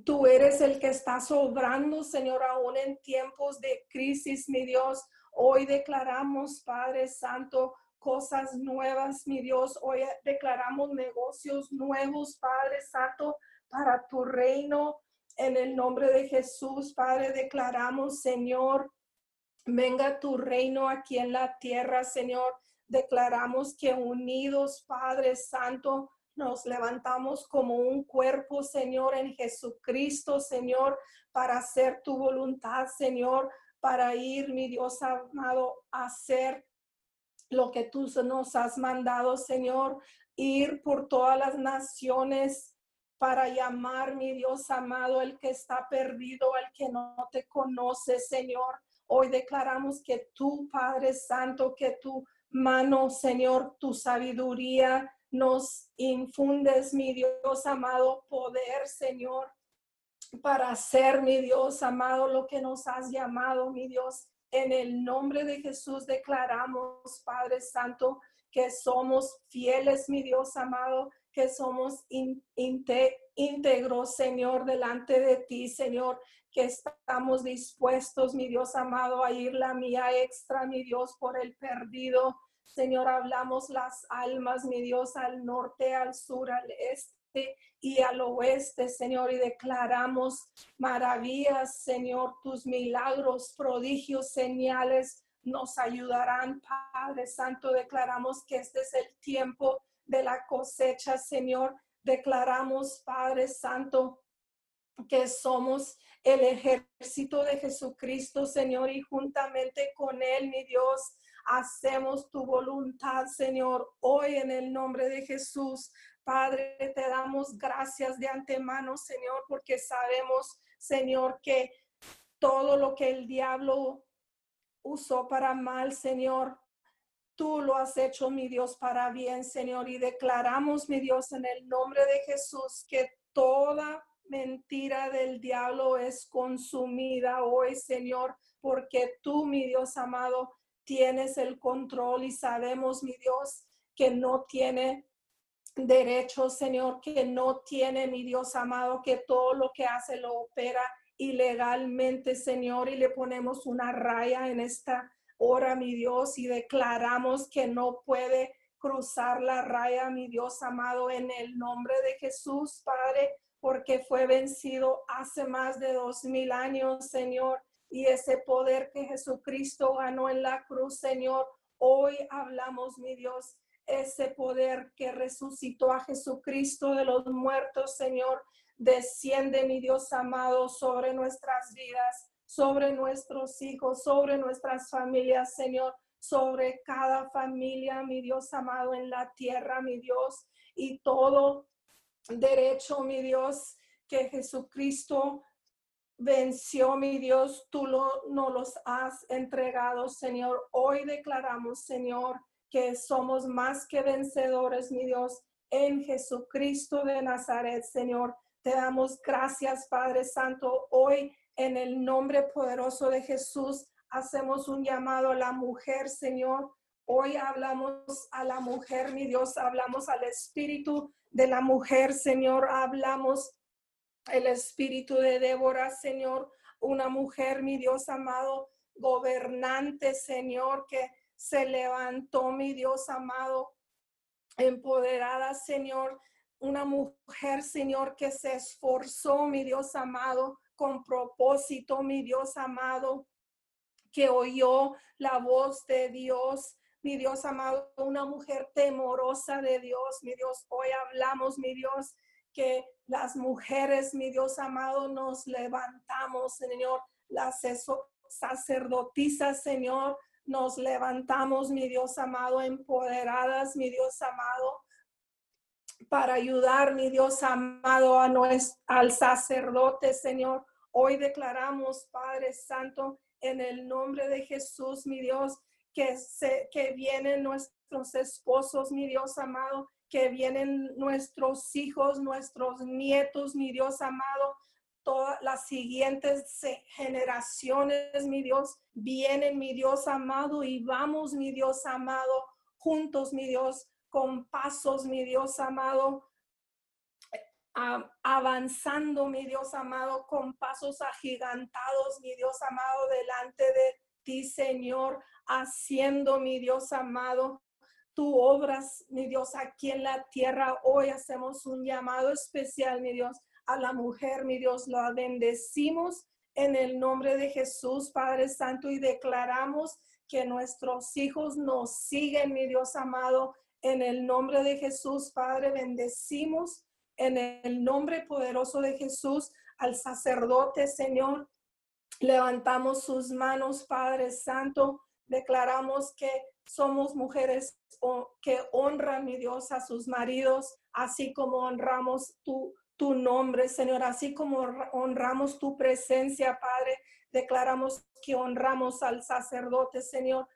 Speaker 2: tú eres el que está sobrando, Señor, aún en tiempos de crisis, mi Dios. Hoy declaramos, Padre Santo, cosas nuevas, mi Dios. Hoy declaramos negocios nuevos, Padre Santo, para tu reino. En el nombre de Jesús, Padre, declaramos, Señor, venga tu reino aquí en la tierra, Señor. Declaramos que unidos, Padre Santo, nos levantamos como un cuerpo, Señor, en Jesucristo, Señor, para hacer tu voluntad, Señor, para ir, mi Dios amado, a hacer lo que tú nos has mandado, Señor, ir por todas las naciones para llamar, mi Dios amado, el que está perdido, el que no te conoce, Señor. Hoy declaramos que tú, Padre Santo, que tu mano, Señor, tu sabiduría nos infundes, mi Dios amado, poder, Señor, para hacer, mi Dios amado, lo que nos has llamado, mi Dios. En el nombre de Jesús declaramos, Padre Santo, que somos fieles, mi Dios amado, que somos íntegros, Señor, delante de ti, Señor, que estamos dispuestos, mi Dios amado, a ir la mía extra, mi Dios, por el perdido. Señor, hablamos las almas, mi Dios, al norte, al sur, al este y al oeste, Señor, y declaramos maravillas, Señor, tus milagros, prodigios, señales nos ayudarán, Padre Santo. Declaramos que este es el tiempo de la cosecha, Señor. Declaramos, Padre Santo, que somos el ejército de Jesucristo, Señor, y juntamente con Él, mi Dios, hacemos tu voluntad, Señor, hoy en el nombre de Jesús. Padre, te damos gracias de antemano, Señor, porque sabemos, Señor, que todo lo que el diablo usó para mal, Señor, tú lo has hecho, mi Dios, para bien, Señor. Y declaramos, mi Dios, en el nombre de Jesús, que toda mentira del diablo es consumida hoy, Señor, porque tú, mi Dios amado, tienes el control y sabemos, mi Dios, que no tiene derecho, Señor, que no tiene, mi Dios amado, que todo lo que hace lo opera ilegalmente, Señor, y le ponemos una raya en esta hora, mi Dios, y declaramos que no puede cruzar la raya, mi Dios amado, en el nombre de Jesús, Padre. porque fue vencido hace más de dos mil años, Señor. Y ese poder que Jesucristo ganó en la cruz, Señor, hoy hablamos, mi Dios, ese poder que resucitó a Jesucristo de los muertos, Señor, desciende, mi Dios amado, sobre nuestras vidas, sobre nuestros hijos, sobre nuestras familias, Señor, sobre cada familia, mi Dios amado, en la tierra, mi Dios, y todo derecho, mi Dios, que Jesucristo venció, mi Dios, tú no los has entregado, Señor. Hoy declaramos, Señor, que somos más que vencedores, mi Dios, en Jesucristo de Nazaret, Señor. Te damos gracias, Padre Santo. Hoy, en el nombre poderoso de Jesús, hacemos un llamado a la mujer, Señor. Hoy hablamos a la mujer, mi Dios, hablamos al espíritu de la mujer, Señor. Hablamos el espíritu de Débora, Señor, una mujer, mi Dios amado, gobernante, Señor, que se levantó, mi Dios amado, empoderada, Señor, una mujer, Señor, que se esforzó, mi Dios amado, con propósito, mi Dios amado, que oyó la voz de Dios, mi Dios amado, una mujer temorosa de Dios, mi Dios, hoy hablamos, mi Dios, que las mujeres, mi Dios amado, nos levantamos, Señor, las sacerdotisas, Señor, nos levantamos, mi Dios amado, empoderadas, mi Dios amado, para ayudar, mi Dios amado, a nuestro, al sacerdote, Señor. Hoy declaramos, Padre Santo, en el nombre de Jesús, mi Dios, que, se, que vienen nuestros esposos, mi Dios amado, que vienen nuestros hijos, nuestros nietos, mi Dios amado, todas las siguientes generaciones, mi Dios, vienen, mi Dios amado, y vamos, mi Dios amado, juntos, mi Dios, con pasos, mi Dios amado, avanzando, mi Dios amado, con pasos agigantados, mi Dios amado, delante de ti, Señor, haciendo, mi Dios amado, tu obras, mi Dios, aquí en la tierra. Hoy hacemos un llamado especial, mi Dios, a la mujer, mi Dios, la bendecimos en el nombre de Jesús, Padre Santo, y declaramos que nuestros hijos nos siguen, mi Dios amado, en el nombre de Jesús, Padre, bendecimos en el nombre poderoso de Jesús al sacerdote, Señor. Levantamos sus manos, Padre Santo. Declaramos que somos mujeres que honran, mi Dios, a sus maridos, así como honramos tu, tu nombre, Señor, así como honramos tu presencia, Padre. Declaramos que honramos al sacerdote, Señor.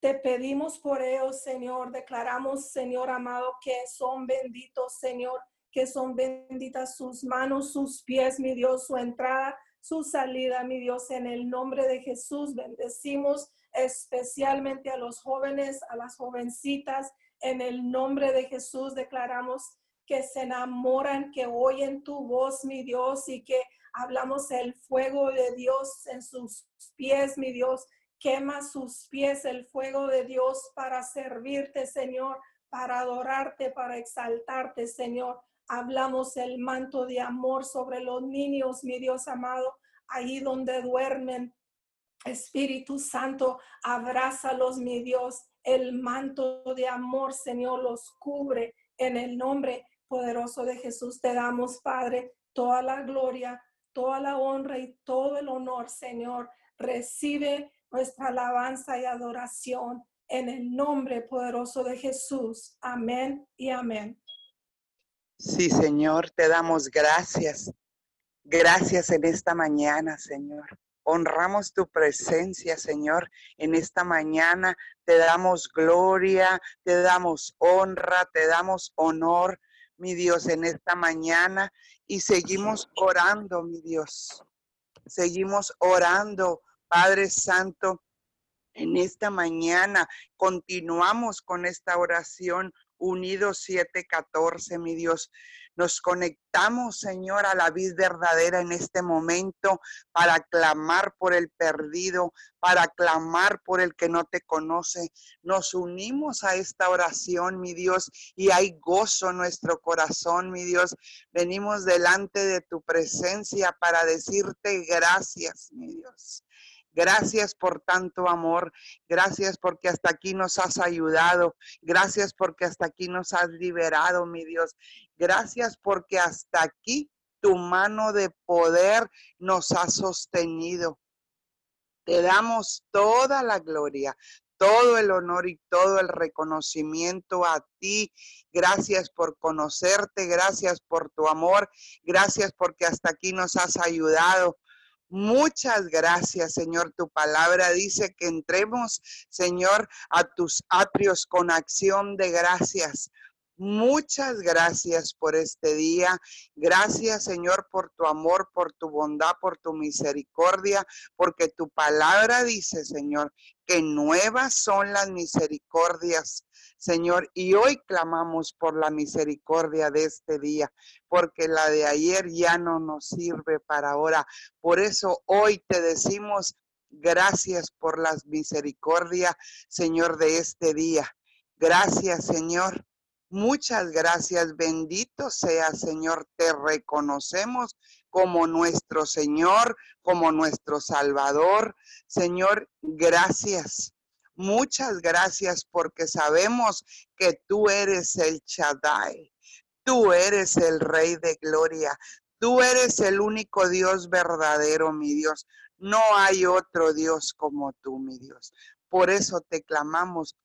Speaker 2: Te pedimos por ellos, Señor. Declaramos, Señor amado, que son benditos, Señor, que son benditas sus manos, sus pies, mi Dios, su entrada, su salida, mi Dios, en el nombre de Jesús. Bendecimos especialmente a los jóvenes, a las jovencitas. En el nombre de Jesús declaramos que se enamoran, que oyen tu voz, mi Dios, y que hablamos el fuego de Dios en sus pies, mi Dios. Quema sus pies el fuego de Dios para servirte, Señor, para adorarte, para exaltarte, Señor. Hablamos el manto de amor sobre los niños, mi Dios amado, ahí donde duermen, Espíritu Santo, abrázalos, mi Dios. El manto de amor, Señor, los cubre. En el nombre poderoso de Jesús te damos, Padre, toda la gloria, toda la honra y todo el honor, Señor. Recibe nuestra alabanza y adoración en el nombre poderoso de Jesús. Amén y amén.
Speaker 3: Sí, Señor, te damos gracias. Gracias en esta mañana, Señor. Honramos tu presencia, Señor, en esta mañana. Te damos gloria, te damos honra, te damos honor, mi Dios, en esta mañana. Y seguimos orando, mi Dios. Seguimos orando, Padre Santo, en esta mañana. Continuamos con esta oración unidos 714, mi Dios. Nos conectamos, Señor, a la vida verdadera en este momento para clamar por el perdido, para clamar por el que no te conoce. Nos unimos a esta oración, mi Dios, y hay gozo en nuestro corazón, mi Dios. Venimos delante de tu presencia para decirte gracias, mi Dios. Gracias por tanto amor. Gracias porque hasta aquí nos has ayudado. Gracias porque hasta aquí nos has liberado, mi Dios. Gracias porque hasta aquí tu mano de poder nos ha sostenido. Te damos toda la gloria, todo el honor y todo el reconocimiento a ti. Gracias por conocerte, gracias por tu amor, gracias porque hasta aquí nos has ayudado. Muchas gracias, Señor. Tu palabra dice que entremos, Señor, a tus atrios con acción de gracias. Muchas gracias por este día. Gracias, Señor, por tu amor, por tu bondad, por tu misericordia, porque tu palabra dice, Señor, que nuevas son las misericordias, Señor. Y hoy clamamos por la misericordia de este día, porque la de ayer ya no nos sirve para ahora. Por eso hoy te decimos gracias por las misericordias, Señor, de este día. Gracias, Señor Muchas gracias, bendito sea Señor, te reconocemos como nuestro Señor, como nuestro Salvador. Señor, gracias. Muchas gracias porque sabemos que tú eres el Shaddai. Tú eres el Rey de Gloria. Tú eres el único Dios verdadero, mi Dios. No hay otro Dios como tú, mi Dios. Por eso te clamamos,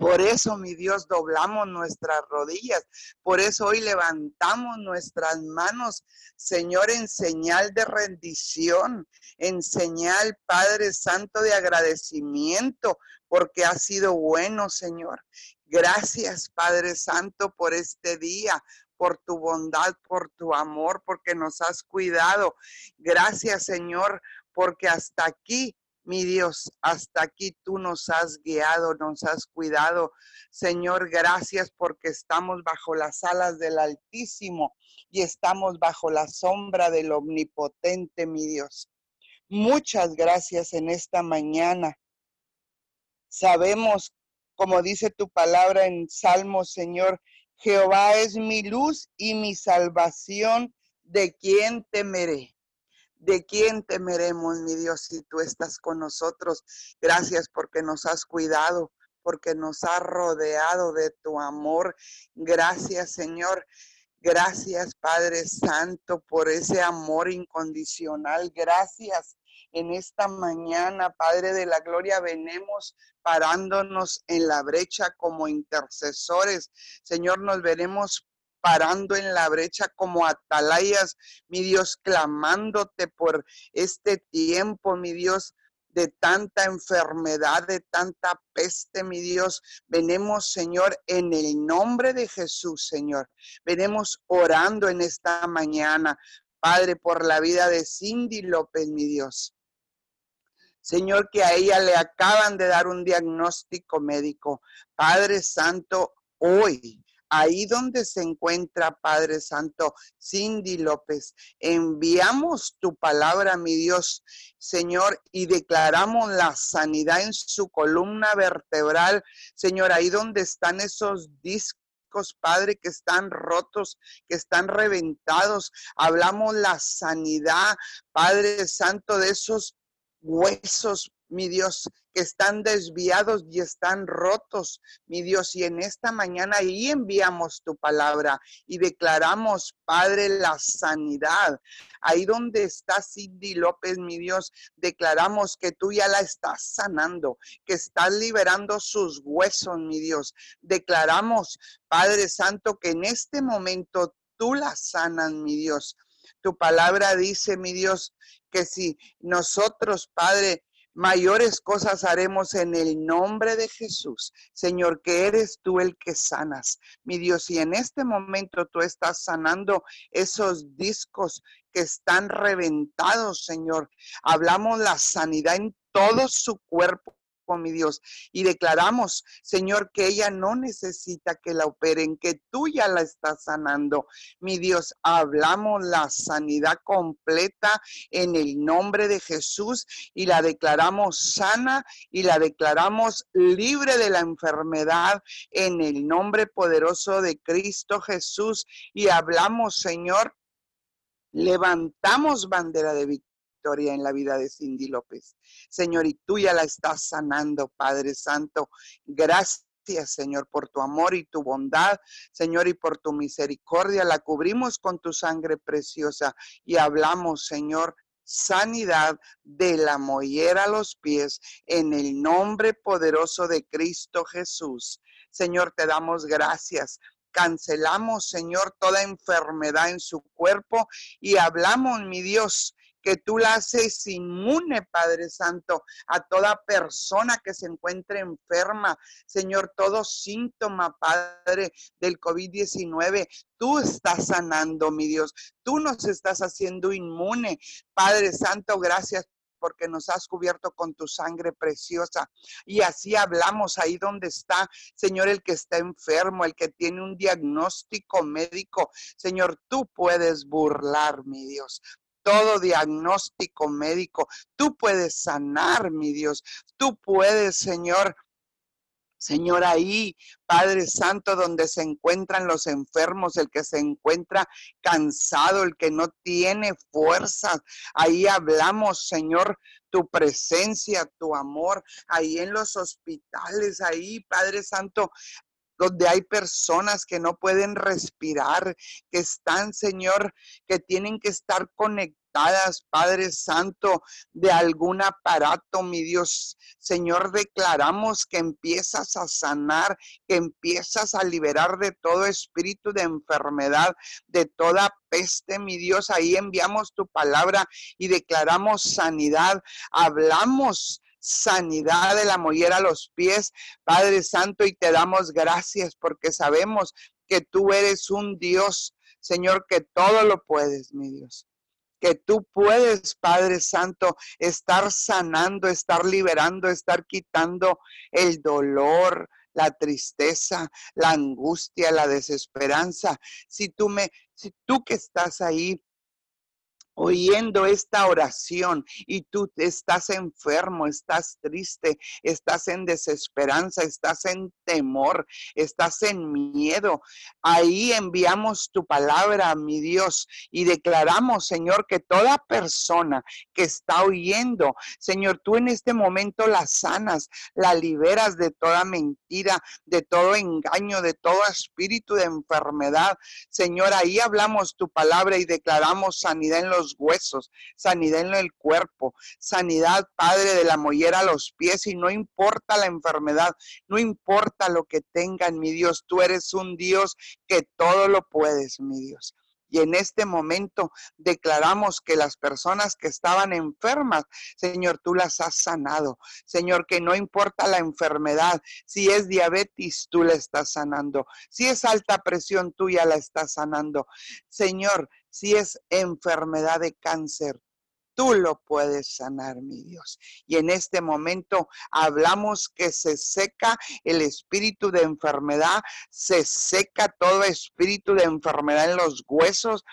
Speaker 3: por eso, mi Dios, doblamos nuestras rodillas. Por eso hoy levantamos nuestras manos, Señor, en señal de rendición, en señal, Padre Santo, de agradecimiento, porque ha sido bueno, Señor. Gracias, Padre Santo, por este día, por tu bondad, por tu amor, porque nos has cuidado. Gracias, Señor, porque hasta aquí mi Dios, hasta aquí tú nos has guiado, nos has cuidado. Señor, gracias porque estamos bajo las alas del Altísimo y estamos bajo la sombra del Omnipotente, mi Dios. Muchas gracias en esta mañana. Sabemos, como dice tu palabra en Salmo, Señor, Jehová es mi luz y mi salvación, ¿de quién temeré? ¿De quién temeremos, mi Dios, si tú estás con nosotros? Gracias porque nos has cuidado, porque nos has rodeado de tu amor. Gracias, Señor. Gracias, Padre Santo, por ese amor incondicional. Gracias. En esta mañana, Padre de la Gloria, venemos parándonos en la brecha como intercesores. Señor, nos veremos parando en la brecha como atalayas, mi Dios, clamándote por este tiempo, mi Dios, de tanta enfermedad, de tanta peste, mi Dios. Venemos, Señor, en el nombre de Jesús, Señor. Venemos orando en esta mañana, Padre, por la vida de Cindy López, mi Dios. Señor, que a ella le acaban de dar un diagnóstico médico. Padre Santo, hoy ahí donde se encuentra, Padre Santo, Cindy López, enviamos tu palabra, mi Dios, Señor, y declaramos la sanidad en su columna vertebral, Señor, ahí donde están esos discos. Padre, que están rotos, que están reventados. Hablamos la sanidad, Padre Santo, de esos huesos, mi Dios, que están desviados y están rotos, mi Dios. Y en esta mañana ahí enviamos tu palabra y declaramos, Padre, la sanidad. Ahí donde está Cindy López, mi Dios, declaramos que tú ya la estás sanando, que estás liberando sus huesos, mi Dios. Declaramos, Padre Santo, que en este momento tú la sanas, mi Dios. Tu palabra dice, mi Dios, que si nosotros, Padre, mayores cosas haremos en el nombre de Jesús. Señor, que eres tú el que sanas. Mi Dios, y en este momento tú estás sanando esos discos que están reventados, Señor. Hablamos la sanidad en todo su cuerpo mi Dios. Y declaramos, Señor, que ella no necesita que la operen, que tú ya la estás sanando. Mi Dios, hablamos la sanidad completa en el nombre de Jesús y la declaramos sana y la declaramos libre de la enfermedad en el nombre poderoso de Cristo Jesús. Y hablamos, Señor, levantamos bandera de victoria en la vida de Cindy López. Señor, y tú ya la estás sanando, Padre Santo. Gracias. Señor, por tu amor y tu bondad, Señor, y por tu misericordia. La cubrimos con tu sangre preciosa y hablamos, Señor, sanidad de la mollera a los pies en el nombre poderoso de Cristo Jesús. Señor, te damos gracias cancelamos, Señor, toda enfermedad en su cuerpo y hablamos, mi Dios, que tú la haces inmune, Padre Santo, a toda persona que se encuentre enferma. Señor, todo síntoma, Padre, del COVID-19, tú estás sanando, mi Dios. Tú nos estás haciendo inmune. Padre Santo, gracias porque nos has cubierto con tu sangre preciosa. Y así hablamos ahí donde está, Señor, el que está enfermo, el que tiene un diagnóstico médico. Señor, tú puedes burlar, mi Dios todo diagnóstico médico. Tú puedes sanar, mi Dios. Tú puedes, Señor, Señor, ahí, Padre Santo, donde se encuentran los enfermos, el que se encuentra cansado, el que no tiene fuerzas, ahí hablamos, Señor, tu presencia, tu amor, ahí en los hospitales, ahí, Padre Santo, donde hay personas que no pueden respirar, que están, Señor, que tienen que estar conectados Padre Santo, de algún aparato, mi Dios. Señor, declaramos que empiezas a sanar, que empiezas a liberar de todo espíritu de enfermedad, de toda peste, mi Dios. Ahí enviamos tu palabra y declaramos sanidad. Hablamos sanidad de la mollera a los pies, Padre Santo, y te damos gracias porque sabemos que tú eres un Dios, Señor, que todo lo puedes, mi Dios que tú puedes, Padre Santo, estar sanando, estar liberando, estar quitando el dolor, la tristeza, la angustia, la desesperanza. Si tú me, si tú que estás ahí oyendo esta oración y tú estás enfermo, estás triste, estás en desesperanza, estás en temor, estás en miedo, ahí enviamos tu palabra, mi Dios, y declaramos, Señor, que toda persona que está oyendo, Señor, tú en este momento la sanas, la liberas de toda mentira, de todo engaño, de todo espíritu de enfermedad. Señor, ahí hablamos tu palabra y declaramos sanidad en los huesos, sanidad en el cuerpo, sanidad, Padre, de la mollera a los pies y no importa la enfermedad, no importa lo que tengan, mi Dios, tú eres un Dios que todo lo puedes, mi Dios. Y en este momento declaramos que las personas que estaban enfermas, Señor, tú las has sanado. Señor, que no importa la enfermedad, si es diabetes, tú la estás sanando. Si es alta presión, tú ya la estás sanando. Señor, si es enfermedad de cáncer, tú lo puedes sanar, mi Dios. Y en este momento hablamos que se seca el espíritu de enfermedad, se seca todo espíritu de enfermedad en los huesos,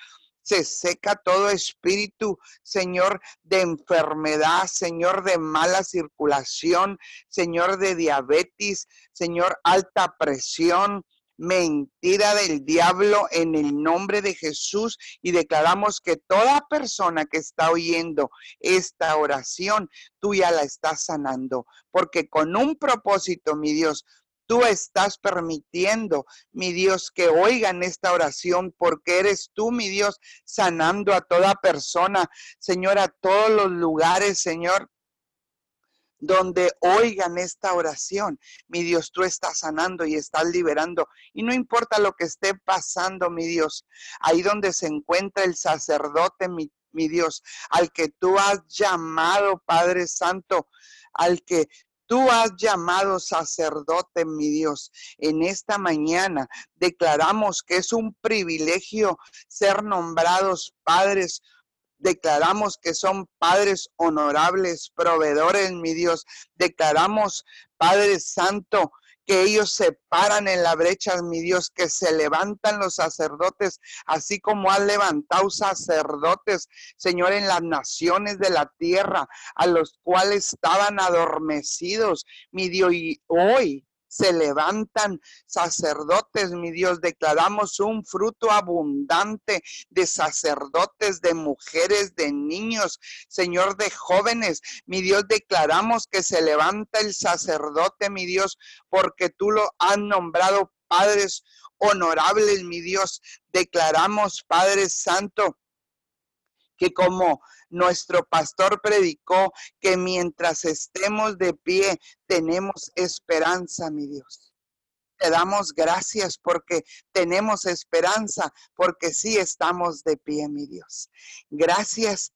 Speaker 3: se seca todo espíritu, Señor, de enfermedad, Señor, de mala circulación, Señor, de diabetes, Señor, alta presión, mentira del diablo en el nombre de Jesús y declaramos que toda persona que está oyendo esta oración, tú ya la estás sanando, porque con un propósito, mi Dios, tú estás permitiendo, mi Dios, que oigan esta oración, porque eres tú, mi Dios, sanando a toda persona, Señor, a todos los lugares, Señor, donde oigan esta oración. Mi Dios, tú estás sanando y estás liberando. Y no importa lo que esté pasando, mi Dios, ahí donde se encuentra el sacerdote, mi, Dios, al que tú has llamado, Padre Santo, al que Tú has llamado sacerdote, mi Dios. En esta mañana declaramos que es un privilegio ser nombrados padres Declaramos que son padres honorables, proveedores, mi Dios. Declaramos, Padre Santo, que ellos se paran en la brecha, mi Dios, que se levantan los sacerdotes, así como han levantado sacerdotes, Señor, en las naciones de la tierra, a los cuales estaban adormecidos, mi Dios, y hoy se levantan sacerdotes, mi Dios. Declaramos un fruto abundante de sacerdotes, de mujeres, de niños, Señor, de jóvenes. Mi Dios, declaramos que se levanta el sacerdote, mi Dios, porque tú lo has nombrado padres honorables, mi Dios. Declaramos, Padre Santo, que como nuestro pastor predicó, que mientras estemos de pie tenemos esperanza, mi Dios. Te damos gracias porque tenemos esperanza, porque sí estamos de pie, mi Dios. Gracias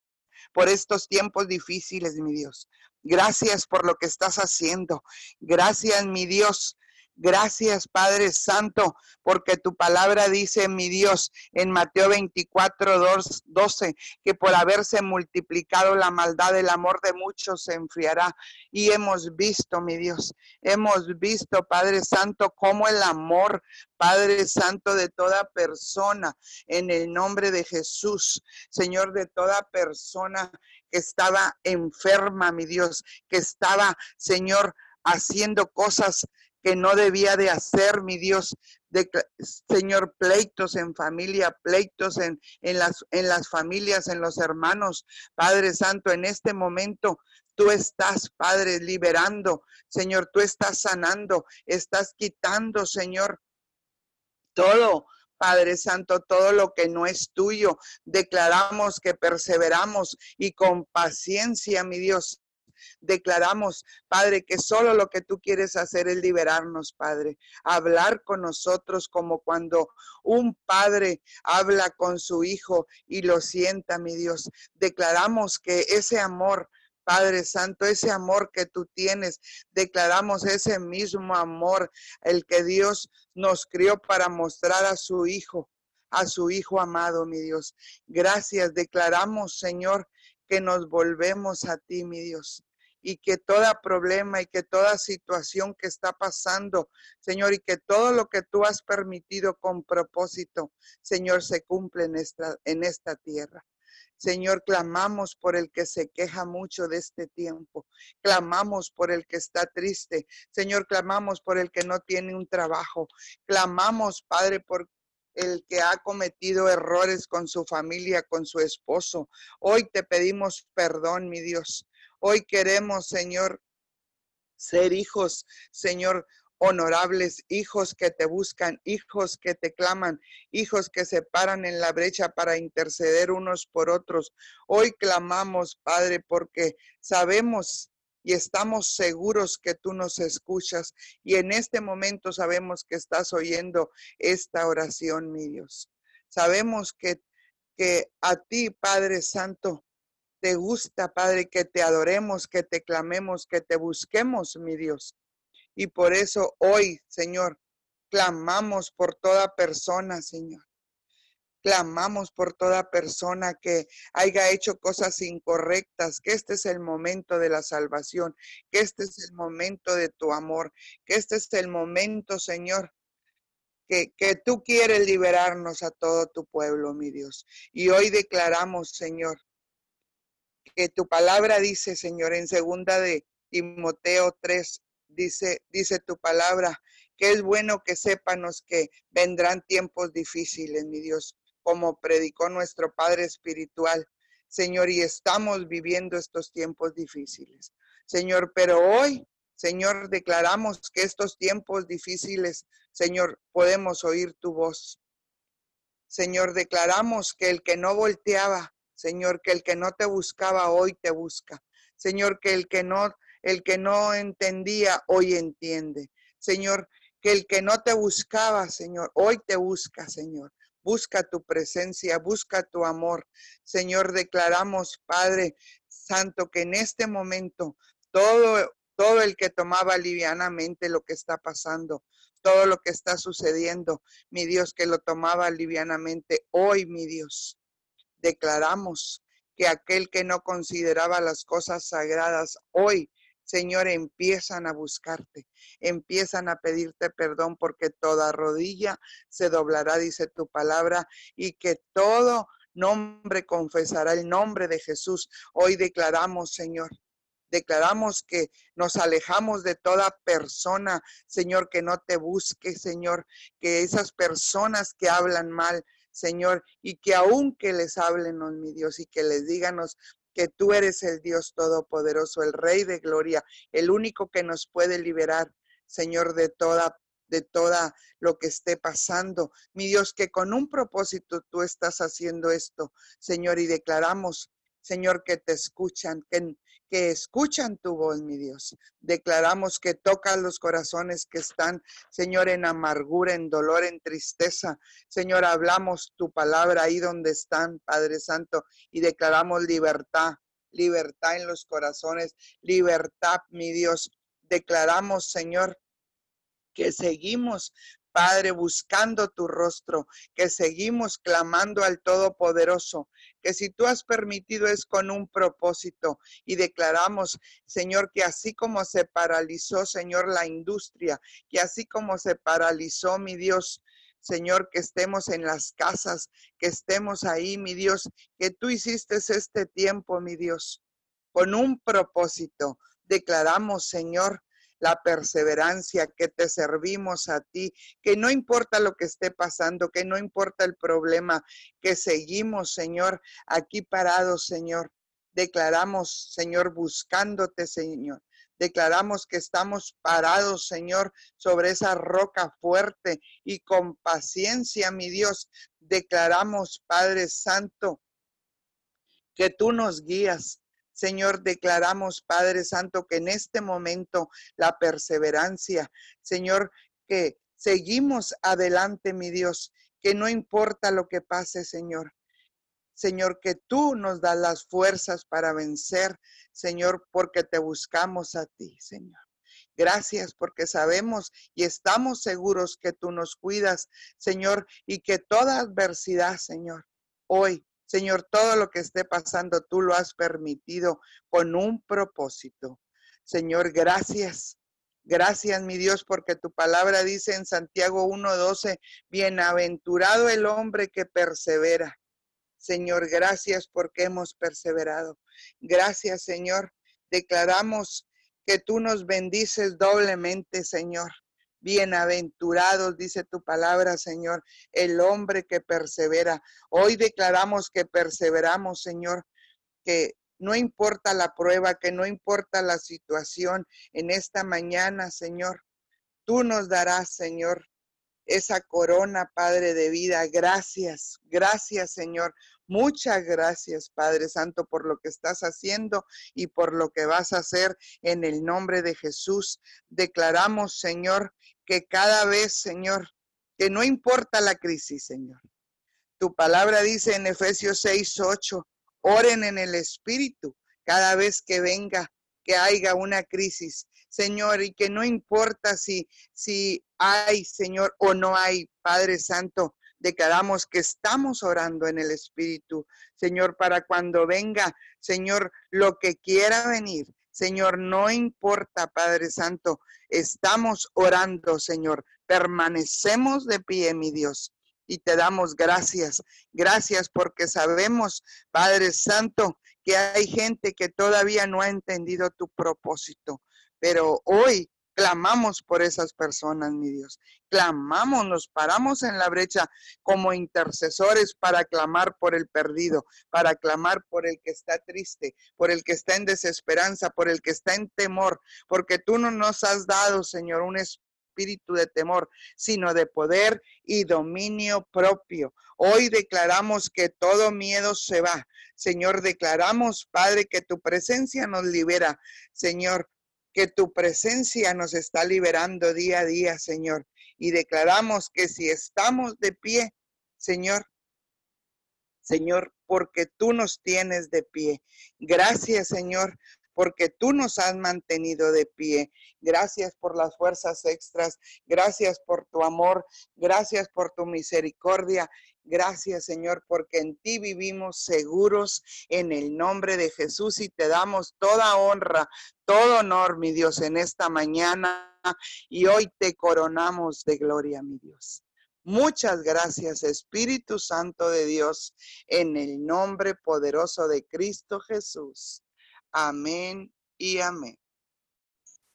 Speaker 3: por estos tiempos difíciles, mi Dios. Gracias por lo que estás haciendo. Gracias, mi Dios, Gracias, Padre Santo, porque tu palabra dice, mi Dios, en Mateo 24, 12, que por haberse multiplicado la maldad, el amor de muchos se enfriará. Y hemos visto, mi Dios, hemos visto, Padre Santo, cómo el amor, Padre Santo, de toda persona, en el nombre de Jesús, Señor, de toda persona que estaba enferma, mi Dios, que estaba, Señor, haciendo cosas que no debía de hacer, mi Dios, de, Señor, pleitos en familia, pleitos en, en, las, en las familias, en los hermanos. Padre Santo, en este momento tú estás, Padre, liberando. Señor, tú estás sanando, estás quitando, Señor, todo. Padre Santo, todo lo que no es tuyo, declaramos que perseveramos y con paciencia, mi Dios, Declaramos, Padre, que solo lo que tú quieres hacer es liberarnos, Padre. Hablar con nosotros como cuando un padre habla con su hijo y lo sienta, mi Dios. Declaramos que ese amor Padre Santo, ese amor que tú tienes, declaramos ese mismo amor, el que Dios nos crió para mostrar a su Hijo, a su Hijo amado, mi Dios. Gracias, declaramos, Señor, que nos volvemos a ti, mi Dios y que toda problema y que toda situación que está pasando, Señor, y que todo lo que tú has permitido con propósito, Señor, se cumple en esta, en esta tierra. Señor, clamamos por el que se queja mucho de este tiempo. Clamamos por el que está triste. Señor, clamamos por el que no tiene un trabajo. Clamamos, Padre, por el que ha cometido errores con su familia, con su esposo. Hoy te pedimos perdón, mi Dios. Hoy queremos, Señor, ser hijos, Señor, honorables, hijos que te buscan, hijos que te claman, hijos que se paran en la brecha para interceder unos por otros. Hoy clamamos, Padre, porque sabemos y estamos seguros que tú nos escuchas y en este momento sabemos que estás oyendo esta oración, mi Dios. Sabemos que, que a ti, Padre Santo, te gusta, Padre, que te adoremos, que te clamemos, que te busquemos, mi Dios. Y por eso hoy, Señor, clamamos por toda persona, Señor. Clamamos por toda persona que haya hecho cosas incorrectas, que este es el momento de la salvación, que este es el momento de tu amor, que este es el momento, Señor, que, que, tú quieres liberarnos a todo tu pueblo, mi Dios. Y hoy declaramos, Señor, que tu palabra dice, Señor, en segunda de Timoteo 3, dice, dice tu palabra, que es bueno que sépanos que vendrán tiempos difíciles, mi Dios, como predicó nuestro Padre Espiritual. Señor, y estamos viviendo estos tiempos difíciles. Señor, pero hoy, Señor, declaramos que estos tiempos difíciles, Señor, podemos oír tu voz. Señor, declaramos que el que no volteaba Señor, que el que no te buscaba hoy te busca. Señor, que el que no el que no entendía hoy entiende. Señor, que el que no te buscaba, Señor, hoy te busca, Señor. Busca tu presencia, busca tu amor. Señor, declaramos, Padre Santo, que en este momento todo todo el que tomaba livianamente lo que está pasando, todo lo que está sucediendo, mi Dios, que lo tomaba livianamente hoy, mi Dios declaramos que aquel que no consideraba las cosas sagradas hoy Señor, empiezan a buscarte, empiezan a pedirte perdón porque toda rodilla se doblará, dice tu palabra, y que todo nombre confesará el nombre de Jesús. Hoy declaramos, Señor, declaramos que nos alejamos de toda persona, Señor, que no te busque, Señor, que esas personas que hablan mal, Señor, y que aunque les hablen, oh, mi Dios, y que les díganos que tú eres el Dios Todopoderoso, el Rey de Gloria, el único que nos puede liberar, Señor, de toda de toda lo que esté pasando. Mi Dios, que con un propósito tú estás haciendo esto, Señor, y declaramos, Señor, que te escuchan, que, que escuchan tu voz, mi Dios. Declaramos que tocas los corazones que están, Señor, en amargura, en dolor, en tristeza. Señor, hablamos tu palabra ahí donde están, Padre Santo, y declaramos libertad, libertad en los corazones, libertad, mi Dios. Declaramos, Señor, que seguimos Padre, buscando tu rostro, que seguimos clamando al Todopoderoso, que si tú has permitido es con un propósito y declaramos, Señor, que así como se paralizó, Señor, la industria, que así como se paralizó, mi Dios, Señor, que estemos en las casas, que estemos ahí, mi Dios, que tú hiciste este tiempo, mi Dios, con un propósito. Declaramos, Señor, la perseverancia, que te servimos a ti, que no importa lo que esté pasando, que no importa el problema, que seguimos, Señor, aquí parados, Señor. Declaramos, Señor, buscándote, Señor. Declaramos que estamos parados, Señor, sobre esa roca fuerte y con paciencia, mi Dios. Declaramos, Padre Santo, que tú nos guías, Señor, declaramos, Padre Santo, que en este momento la perseverancia, Señor, que seguimos adelante, mi Dios, que no importa lo que pase, Señor. Señor, que tú nos das las fuerzas para vencer, Señor, porque te buscamos a ti, Señor. Gracias porque sabemos y estamos seguros que tú nos cuidas, Señor, y que toda adversidad, Señor, hoy Señor, todo lo que esté pasando, tú lo has permitido con un propósito. Señor, gracias. Gracias, mi Dios, porque tu palabra dice en Santiago 1.12, bienaventurado el hombre que persevera. Señor, gracias porque hemos perseverado. Gracias, Señor. Declaramos que tú nos bendices doblemente, Señor. Bienaventurados, dice tu palabra, Señor, el hombre que persevera. Hoy declaramos que perseveramos, Señor, que no importa la prueba, que no importa la situación en esta mañana, Señor. Tú nos darás, Señor, esa corona, Padre de vida. Gracias, gracias, Señor. Muchas gracias, Padre Santo, por lo que estás haciendo y por lo que vas a hacer en el nombre de Jesús. Declaramos, Señor, que cada vez, Señor, que no importa la crisis, Señor. Tu palabra dice en Efesios 6, 8, oren en el Espíritu cada vez que venga, que haya una crisis, Señor, y que no importa si, si hay, Señor, o no hay, Padre Santo, declaramos que estamos orando en el Espíritu, Señor, para cuando venga, Señor, lo que quiera venir, Señor, no importa, Padre Santo, estamos orando, Señor. Permanecemos de pie, mi Dios, y te damos gracias. Gracias porque sabemos, Padre Santo, que hay gente que todavía no ha entendido tu propósito. Pero hoy clamamos por esas personas, mi Dios. Clamamos, nos paramos en la brecha como intercesores para clamar por el perdido, para clamar por el que está triste, por el que está en desesperanza, por el que está en temor, porque tú no nos has dado, Señor, un espíritu de temor, sino de poder y dominio propio. Hoy declaramos que todo miedo se va. Señor, declaramos, Padre, que tu presencia nos libera. Señor, que tu presencia nos está liberando día a día, Señor. Y declaramos que si estamos de pie, Señor, Señor, porque tú nos tienes de pie. Gracias, Señor, porque tú nos has mantenido de pie. Gracias por las fuerzas extras, gracias por tu amor, gracias por tu misericordia Gracias, Señor, porque en ti vivimos seguros en el nombre de Jesús y te damos toda honra, todo honor, mi Dios, en esta mañana y hoy te coronamos de gloria, mi Dios. Muchas gracias, Espíritu Santo de Dios, en el nombre poderoso de Cristo Jesús. Amén y amén.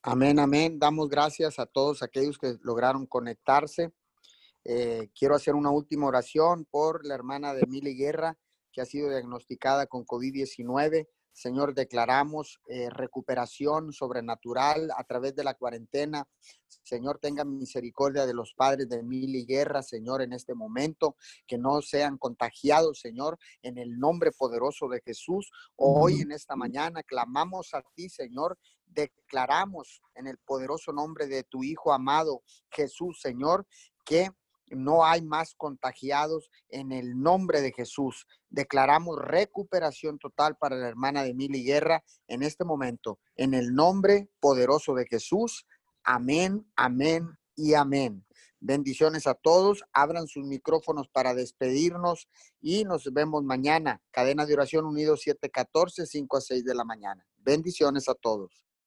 Speaker 1: Amén, amén. Damos gracias a todos aquellos que lograron conectarse. Eh, quiero hacer una última oración por la hermana de Mili Guerra, que ha sido diagnosticada con COVID-19. Señor, declaramos eh, recuperación sobrenatural a través de la cuarentena. Señor, tenga misericordia de los padres de Mili Guerra, Señor, en este momento, que no sean contagiados, Señor, en el nombre poderoso de Jesús. Hoy, en esta mañana, clamamos a ti, Señor, declaramos en el poderoso nombre de tu Hijo amado, Jesús, Señor, que no hay más contagiados en el nombre de Jesús. Declaramos recuperación total para la hermana de Mili Guerra en este momento. En el nombre poderoso de Jesús. Amén, amén y amén. Bendiciones a todos. Abran sus micrófonos para despedirnos y nos vemos mañana. Cadena de oración unido 714, 5 a 6 de la mañana. Bendiciones a todos.